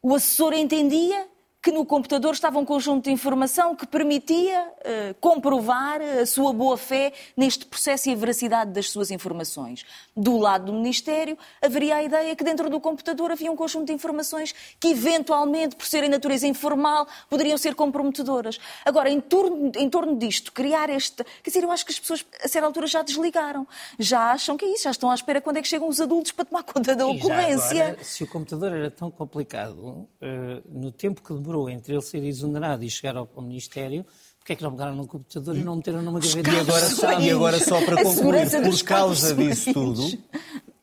O assessor entendia que no computador estava um conjunto de informação que permitia uh, comprovar a sua boa-fé neste processo e a veracidade das suas informações. Do lado do Ministério, haveria a ideia que dentro do computador havia um conjunto de informações que, eventualmente, por serem natureza informal, poderiam ser comprometedoras. Agora, em torno, em torno disto, criar este. Quer dizer, eu acho que as pessoas, a certa altura, já desligaram. Já acham que é isso, já estão à espera quando é que chegam os adultos para tomar conta da ocorrência. Agora, se o computador era tão complicado, eh, no tempo que demorou entre ele ser exonerado e chegar ao, Ministério, porque é que não pegaram no computador e não meteram numa gaveta? E agora, só, e agora só para concluir, por causa disso tudo,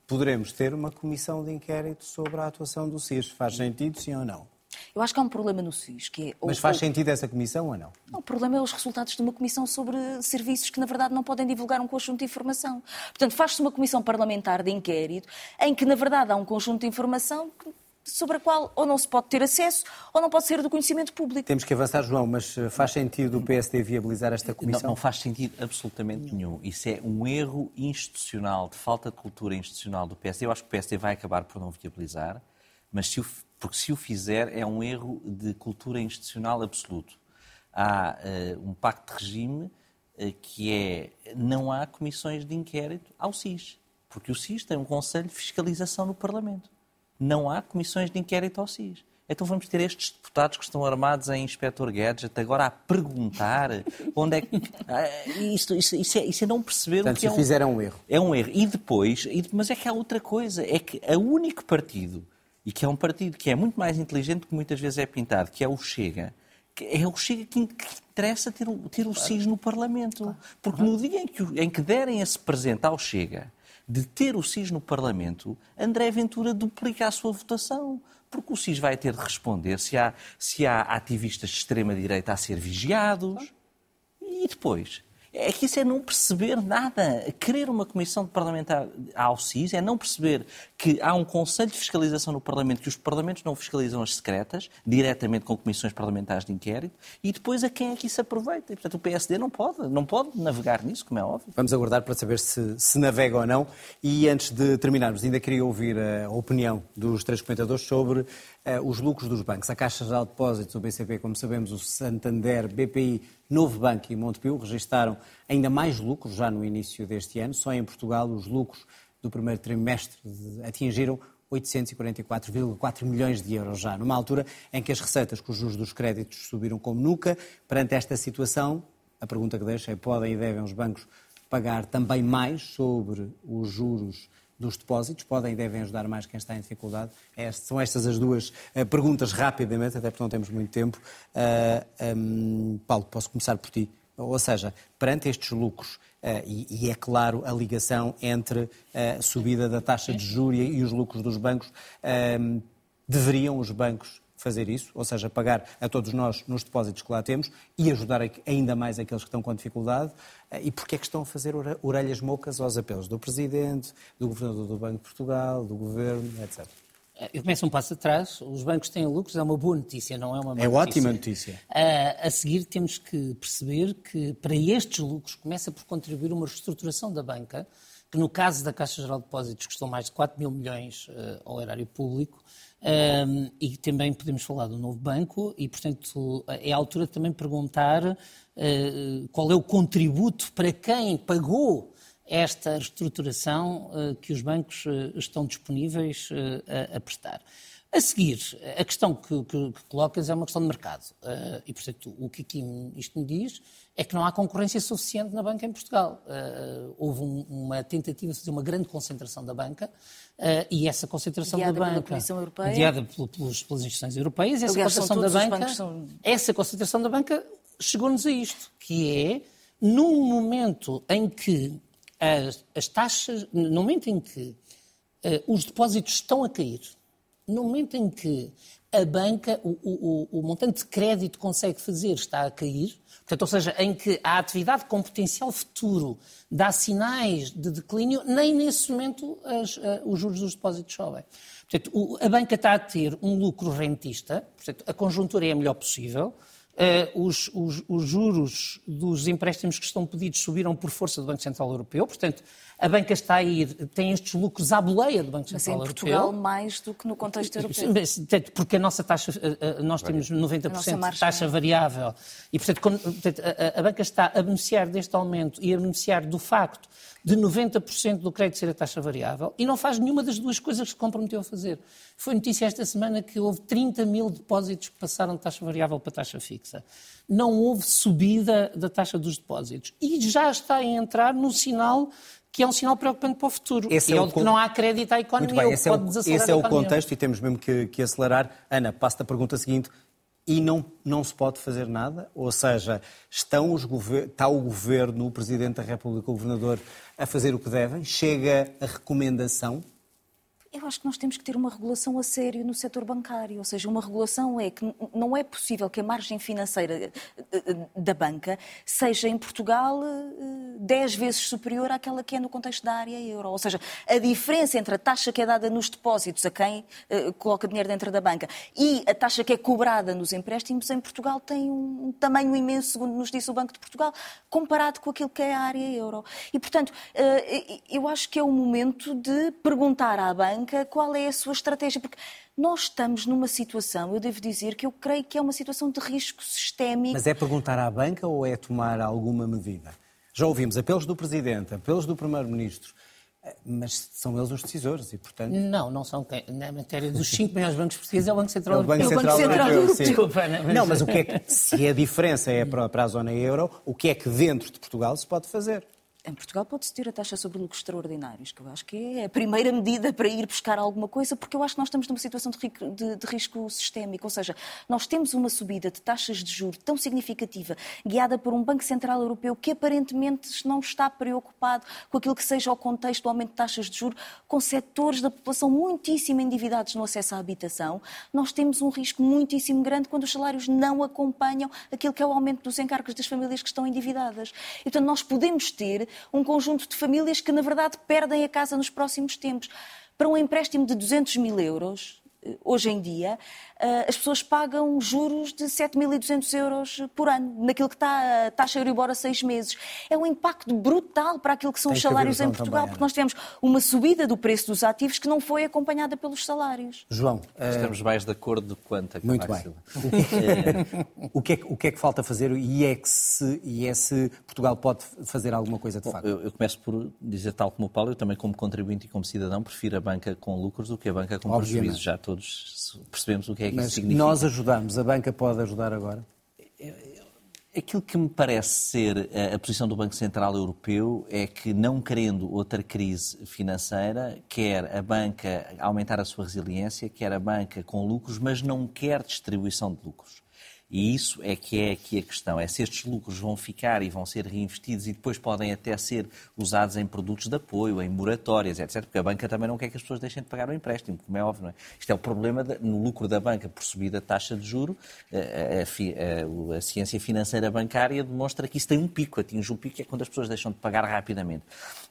poderemos ter uma comissão de inquérito sobre a atuação do CIS. Faz sentido, sim ou não? Eu acho que há um problema no SIS, que é... Mas faz sentido essa comissão ou não? não? O problema é os resultados de uma comissão sobre serviços que, na verdade, não podem divulgar um conjunto de informação. Portanto, faz-se uma comissão parlamentar de inquérito em que, na verdade, há um conjunto de informação sobre a qual ou não se pode ter acesso ou não pode ser do conhecimento público. Temos que avançar, João, mas eh, faz sentido o PSD viabilizar esta comissão? Não, não faz sentido absolutamente nenhum. Isso é um erro institucional, de falta de cultura institucional do PSD. Eu acho que o PSD vai acabar por não viabilizar, mas se o porque se o fizer é um erro de cultura institucional absoluto. Há uh, um pacto de regime uh, que é não há comissões de inquérito ao SIS, porque o SIS tem um Conselho de Fiscalização no Parlamento. Não há comissões de inquérito ao SIS. Então vamos ter estes deputados que estão armados em Inspector Gadget agora a perguntar onde é que. Ah, isto, isso, isso, é, isso é não perceber Portanto, o que se é. Um... fizeram um erro. É um erro. E depois, mas é que há outra coisa, é que o único partido e que é um partido que é muito mais inteligente que muitas vezes é pintado, que é o Chega, que é o Chega que, interessa ter, ter o SIS no Parlamento. Porque no dia em que, em que derem esse presente ao Chega de ter o SIS no Parlamento, André Ventura duplica a sua votação. Porque o SIS vai ter de responder se há, se há ativistas de extrema-direita a ser vigiados. E depois? É que isso é não perceber nada. Querer uma comissão parlamentar ao CIS é não perceber que há um Conselho de Fiscalização no Parlamento, que os Parlamentos não fiscalizam as secretas, diretamente com comissões parlamentares de inquérito, e depois a quem é que isso aproveita. E, portanto, o PSD não pode, não pode navegar nisso, como é óbvio. Vamos aguardar para saber se, se navega ou não. E antes de terminarmos, ainda queria ouvir a opinião dos três comentadores sobre eh, os lucros dos bancos. A Caixa Geral de Depósitos, o BCP, como sabemos, o Santander, BPI, Novo Banco e Montepio registaram ainda mais lucros já no início deste ano. Só em Portugal os lucros do primeiro trimestre atingiram 844,4 milhões de euros já, numa altura em que as receitas com os juros dos créditos subiram como nunca. Perante esta situação, a pergunta que deixa é: podem e devem os bancos pagar também mais sobre os juros dos depósitos, podem e devem ajudar mais quem está em dificuldade? É, são estas as duas uh, perguntas rapidamente, até porque não temos muito tempo. Uh, eh, um, Paulo, posso começar por ti. Ou seja, perante estes lucros, uh, e, e, é claro a ligação entre a subida da taxa de juros e os lucros dos bancos, deveriam os bancos fazer isso, ou seja, pagar a todos nós nos depósitos que lá temos e ajudar ainda mais aqueles que estão com dificuldade. Eh, e porquê é que estão a fazer orelhas mocas aos apelos do Presidente, do Governador do Banco de Portugal, do Governo, etc.? Eh, eu começo um passo atrás. Os bancos têm lucros, é uma boa notícia, não é uma má é notícia. É ótima notícia. A, a seguir, temos que perceber que para estes lucros começa por contribuir uma reestruturação da banca, que no caso da Caixa Geral de Depósitos custou mais de 4 mil milhões uh, ao erário público, um, e também podemos falar do novo banco e, portanto, é a altura de também perguntar uh, qual é o contributo para quem pagou esta reestruturação uh, que os bancos uh, estão disponíveis a, a, prestar. A seguir, a questão que, que, que, colocas é uma questão de mercado. e, portanto, o que aqui isto me diz é que não há concorrência suficiente na banca em Portugal. houve um, uma tentativa de fazer uma grande concentração da banca Uh, e essa concentração guiada da banca, pela Comissão Europeia. guiada pelas, pelas instituições europeias, essa Aliás, concentração da banca, são... essa concentração da banca chegou-nos a isto, que é num momento em que as, as taxas, no momento em que uh, os depósitos estão a cair, no momento em que a banca, o, o, o, montante de crédito que consegue fazer está a cair, portanto, ou seja, em que a atividade com potencial futuro dá sinais de declínio, nem nesse momento as, uh, os juros dos depósitos sobem. Portanto, a banca está a ter um lucro rentista, portanto, a conjuntura é a melhor possível, Uh, os, os, os, juros dos empréstimos que estão pedidos subiram por força do Banco Central Europeu, portanto, a banca está a ir, tem estes lucros à boleia do Banco Central Europeu. Mas em Portugal mais do que no contexto europeu. Porque a nossa taxa, nós temos 90% de taxa variável e, portanto, portanto a, a banca está a beneficiar deste aumento e a beneficiar do facto de 90% do crédito ser a taxa variável e não faz nenhuma das duas coisas que se comprometeu a fazer. Foi notícia esta semana que houve 30 mil depósitos que passaram de taxa variável para taxa fixa. Não houve subida da taxa dos depósitos. E já está a entrar no sinal que é um sinal preocupante para o futuro. Esse é, é o que não há crédito à economia. Muito bem, esse é o, esse é o contexto e temos mesmo que, que acelerar. Ana, passo-te a pergunta seguinte e não, não se pode fazer nada? Ou seja, estão os está o Governo, o Presidente da República, o Governador, a fazer o que devem? Chega a recomendação? Eu acho que nós temos que ter uma regulação a sério no setor bancário, ou seja, uma regulação é que não é possível que a margem financeira eh, eh, da banca seja em Portugal 10 eh, vezes superior àquela que é no contexto da área euro. Ou seja, a diferença entre a taxa que é dada nos depósitos a quem coloca dinheiro dentro da banca e a taxa que é cobrada nos empréstimos em Portugal tem um tamanho imenso, segundo nos disse o Banco de Portugal, comparado com aquilo que é a área euro. E, portanto, eu acho que é o momento de perguntar à banca banca, qual é a sua estratégia? Porque nós estamos numa situação, eu devo dizer, que eu creio que é uma situação de risco sistémico. Mas é perguntar à banca ou é tomar alguma medida? Já ouvimos apelos do Presidente, apelos do Primeiro-Ministro, mas são eles os decisores e, portanto... Não, não são. Na matéria dos cinco maiores bancos portugueses é o Banco Central Europeu. É o Banco Central, Europeu, Europeu. Desculpa, não, mas... não, mas o que é que, se a diferença é para, para a zona euro, o que é que dentro de Portugal se pode fazer? Em Portugal pode-se ter a taxa sobre lucros extraordinários, que eu acho que é a primeira medida para ir buscar alguma coisa, porque eu acho que nós estamos numa situação de, de, de risco sistémico. Ou seja, nós temos uma subida de taxas de juros tão significativa, guiada por um Banco Central Europeu que aparentemente não está preocupado com aquilo que seja o contexto do aumento de taxas de juros, com setores da população muitíssimo endividados no acesso à habitação. Nós temos um risco muitíssimo grande quando os salários não acompanham aquilo que é o aumento dos encargos das famílias que estão endividadas. Então, nós podemos ter um conjunto de famílias que, na verdade, perdem a casa nos próximos tempos. Para um empréstimo de 200 mil euros, eh, hoje em dia, as pessoas pagam juros de 7.200 euros por ano, naquilo que está a taxa Euribor a seis meses. É um impacto brutal para aquilo que são Tem os salários em Portugal, também, porque nós temos uma subida do preço dos ativos que não foi acompanhada pelos salários. João, eh, estamos mais de acordo quanto a Muito bem. o, que é, o que é que falta fazer e é, que se, e é se Portugal pode fazer alguma coisa de facto? Eu, eu, começo por dizer, tal como o Paulo, eu também como contribuinte e como cidadão prefiro a banca com lucros do que a banca com prejuízos. Já todos percebemos o que é que Mas isso significa. Nós ajudamos, a banca pode ajudar agora? Aquilo que me parece ser a posição do Banco Central Europeu é que, não querendo outra crise financeira, quer a banca aumentar a sua resiliência, quer a banca com lucros, mas não quer distribuição de lucros. E isso é que é aqui a questão, é se estes lucros vão ficar e vão ser reinvestidos e depois podem até ser usados em produtos de apoio, em moratórias, etc. Porque a banca também não quer que as pessoas deixem de pagar o empréstimo, como é óbvio. Não é? Isto é o problema de, no lucro da banca por subida da taxa de juro. A, a, a, a, ciência financeira bancária demonstra que isso tem um pico, atinge um pico, que é quando as pessoas deixam de pagar rapidamente.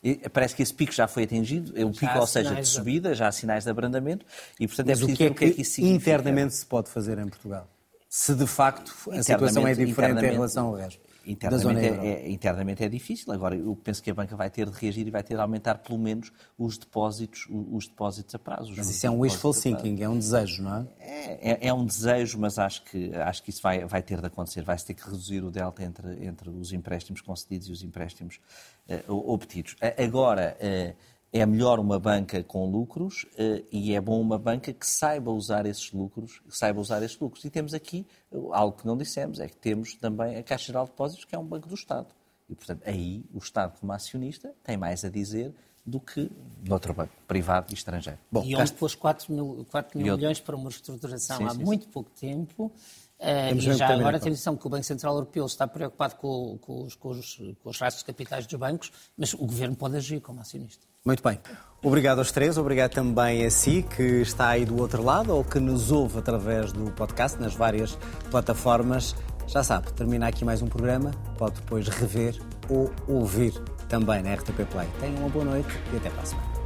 E parece que esse pico já foi atingido, é um pico, ou seja, de subida, já há sinais de abrandamento, e portanto é preciso o que é que, o que, é que isso significa. internamente se pode fazer em Portugal? Se de facto a situação é diferente em relação ao resto. Internamente é, é, internamente é difícil. Agora, eu penso que a banca vai ter de reagir e vai ter de aumentar pelo menos os depósitos, os depósitos a prazo. Mas isso é um wishful thinking, é um desejo, não é? É, é? é, um desejo, mas acho que, acho que isso vai, vai ter de acontecer. Vai-se ter que reduzir o delta entre, entre os empréstimos concedidos e os empréstimos uh, obtidos. Agora, uh, é melhor uma banca com lucros uh, e é bom uma banca que saiba usar esses lucros, que saiba usar esses lucros. E temos aqui algo que não dissemos, é que temos também a Caixa Geral de Depósitos, que é um banco do Estado. E, portanto, aí o Estado, como acionista, tem mais a dizer do que noutro banco, privado e estrangeiro. Bom, e onde pôs 4 mil, 4 mil milhões para uma reestruturação sim, há sim, muito sim. pouco tempo. Uh, e já agora tem noção que o Banco Central Europeu está preocupado com, com, os, com, os, com os rastros de capitais dos bancos, mas o Governo pode agir como acionista. Muito bem. Obrigado aos três, obrigado também a si que está aí do outro lado ou que nos ouve através do podcast nas várias plataformas. Já sabe, termina aqui mais um programa, pode depois rever ou ouvir também na RTP Play. Tenham uma boa noite e até para a semana.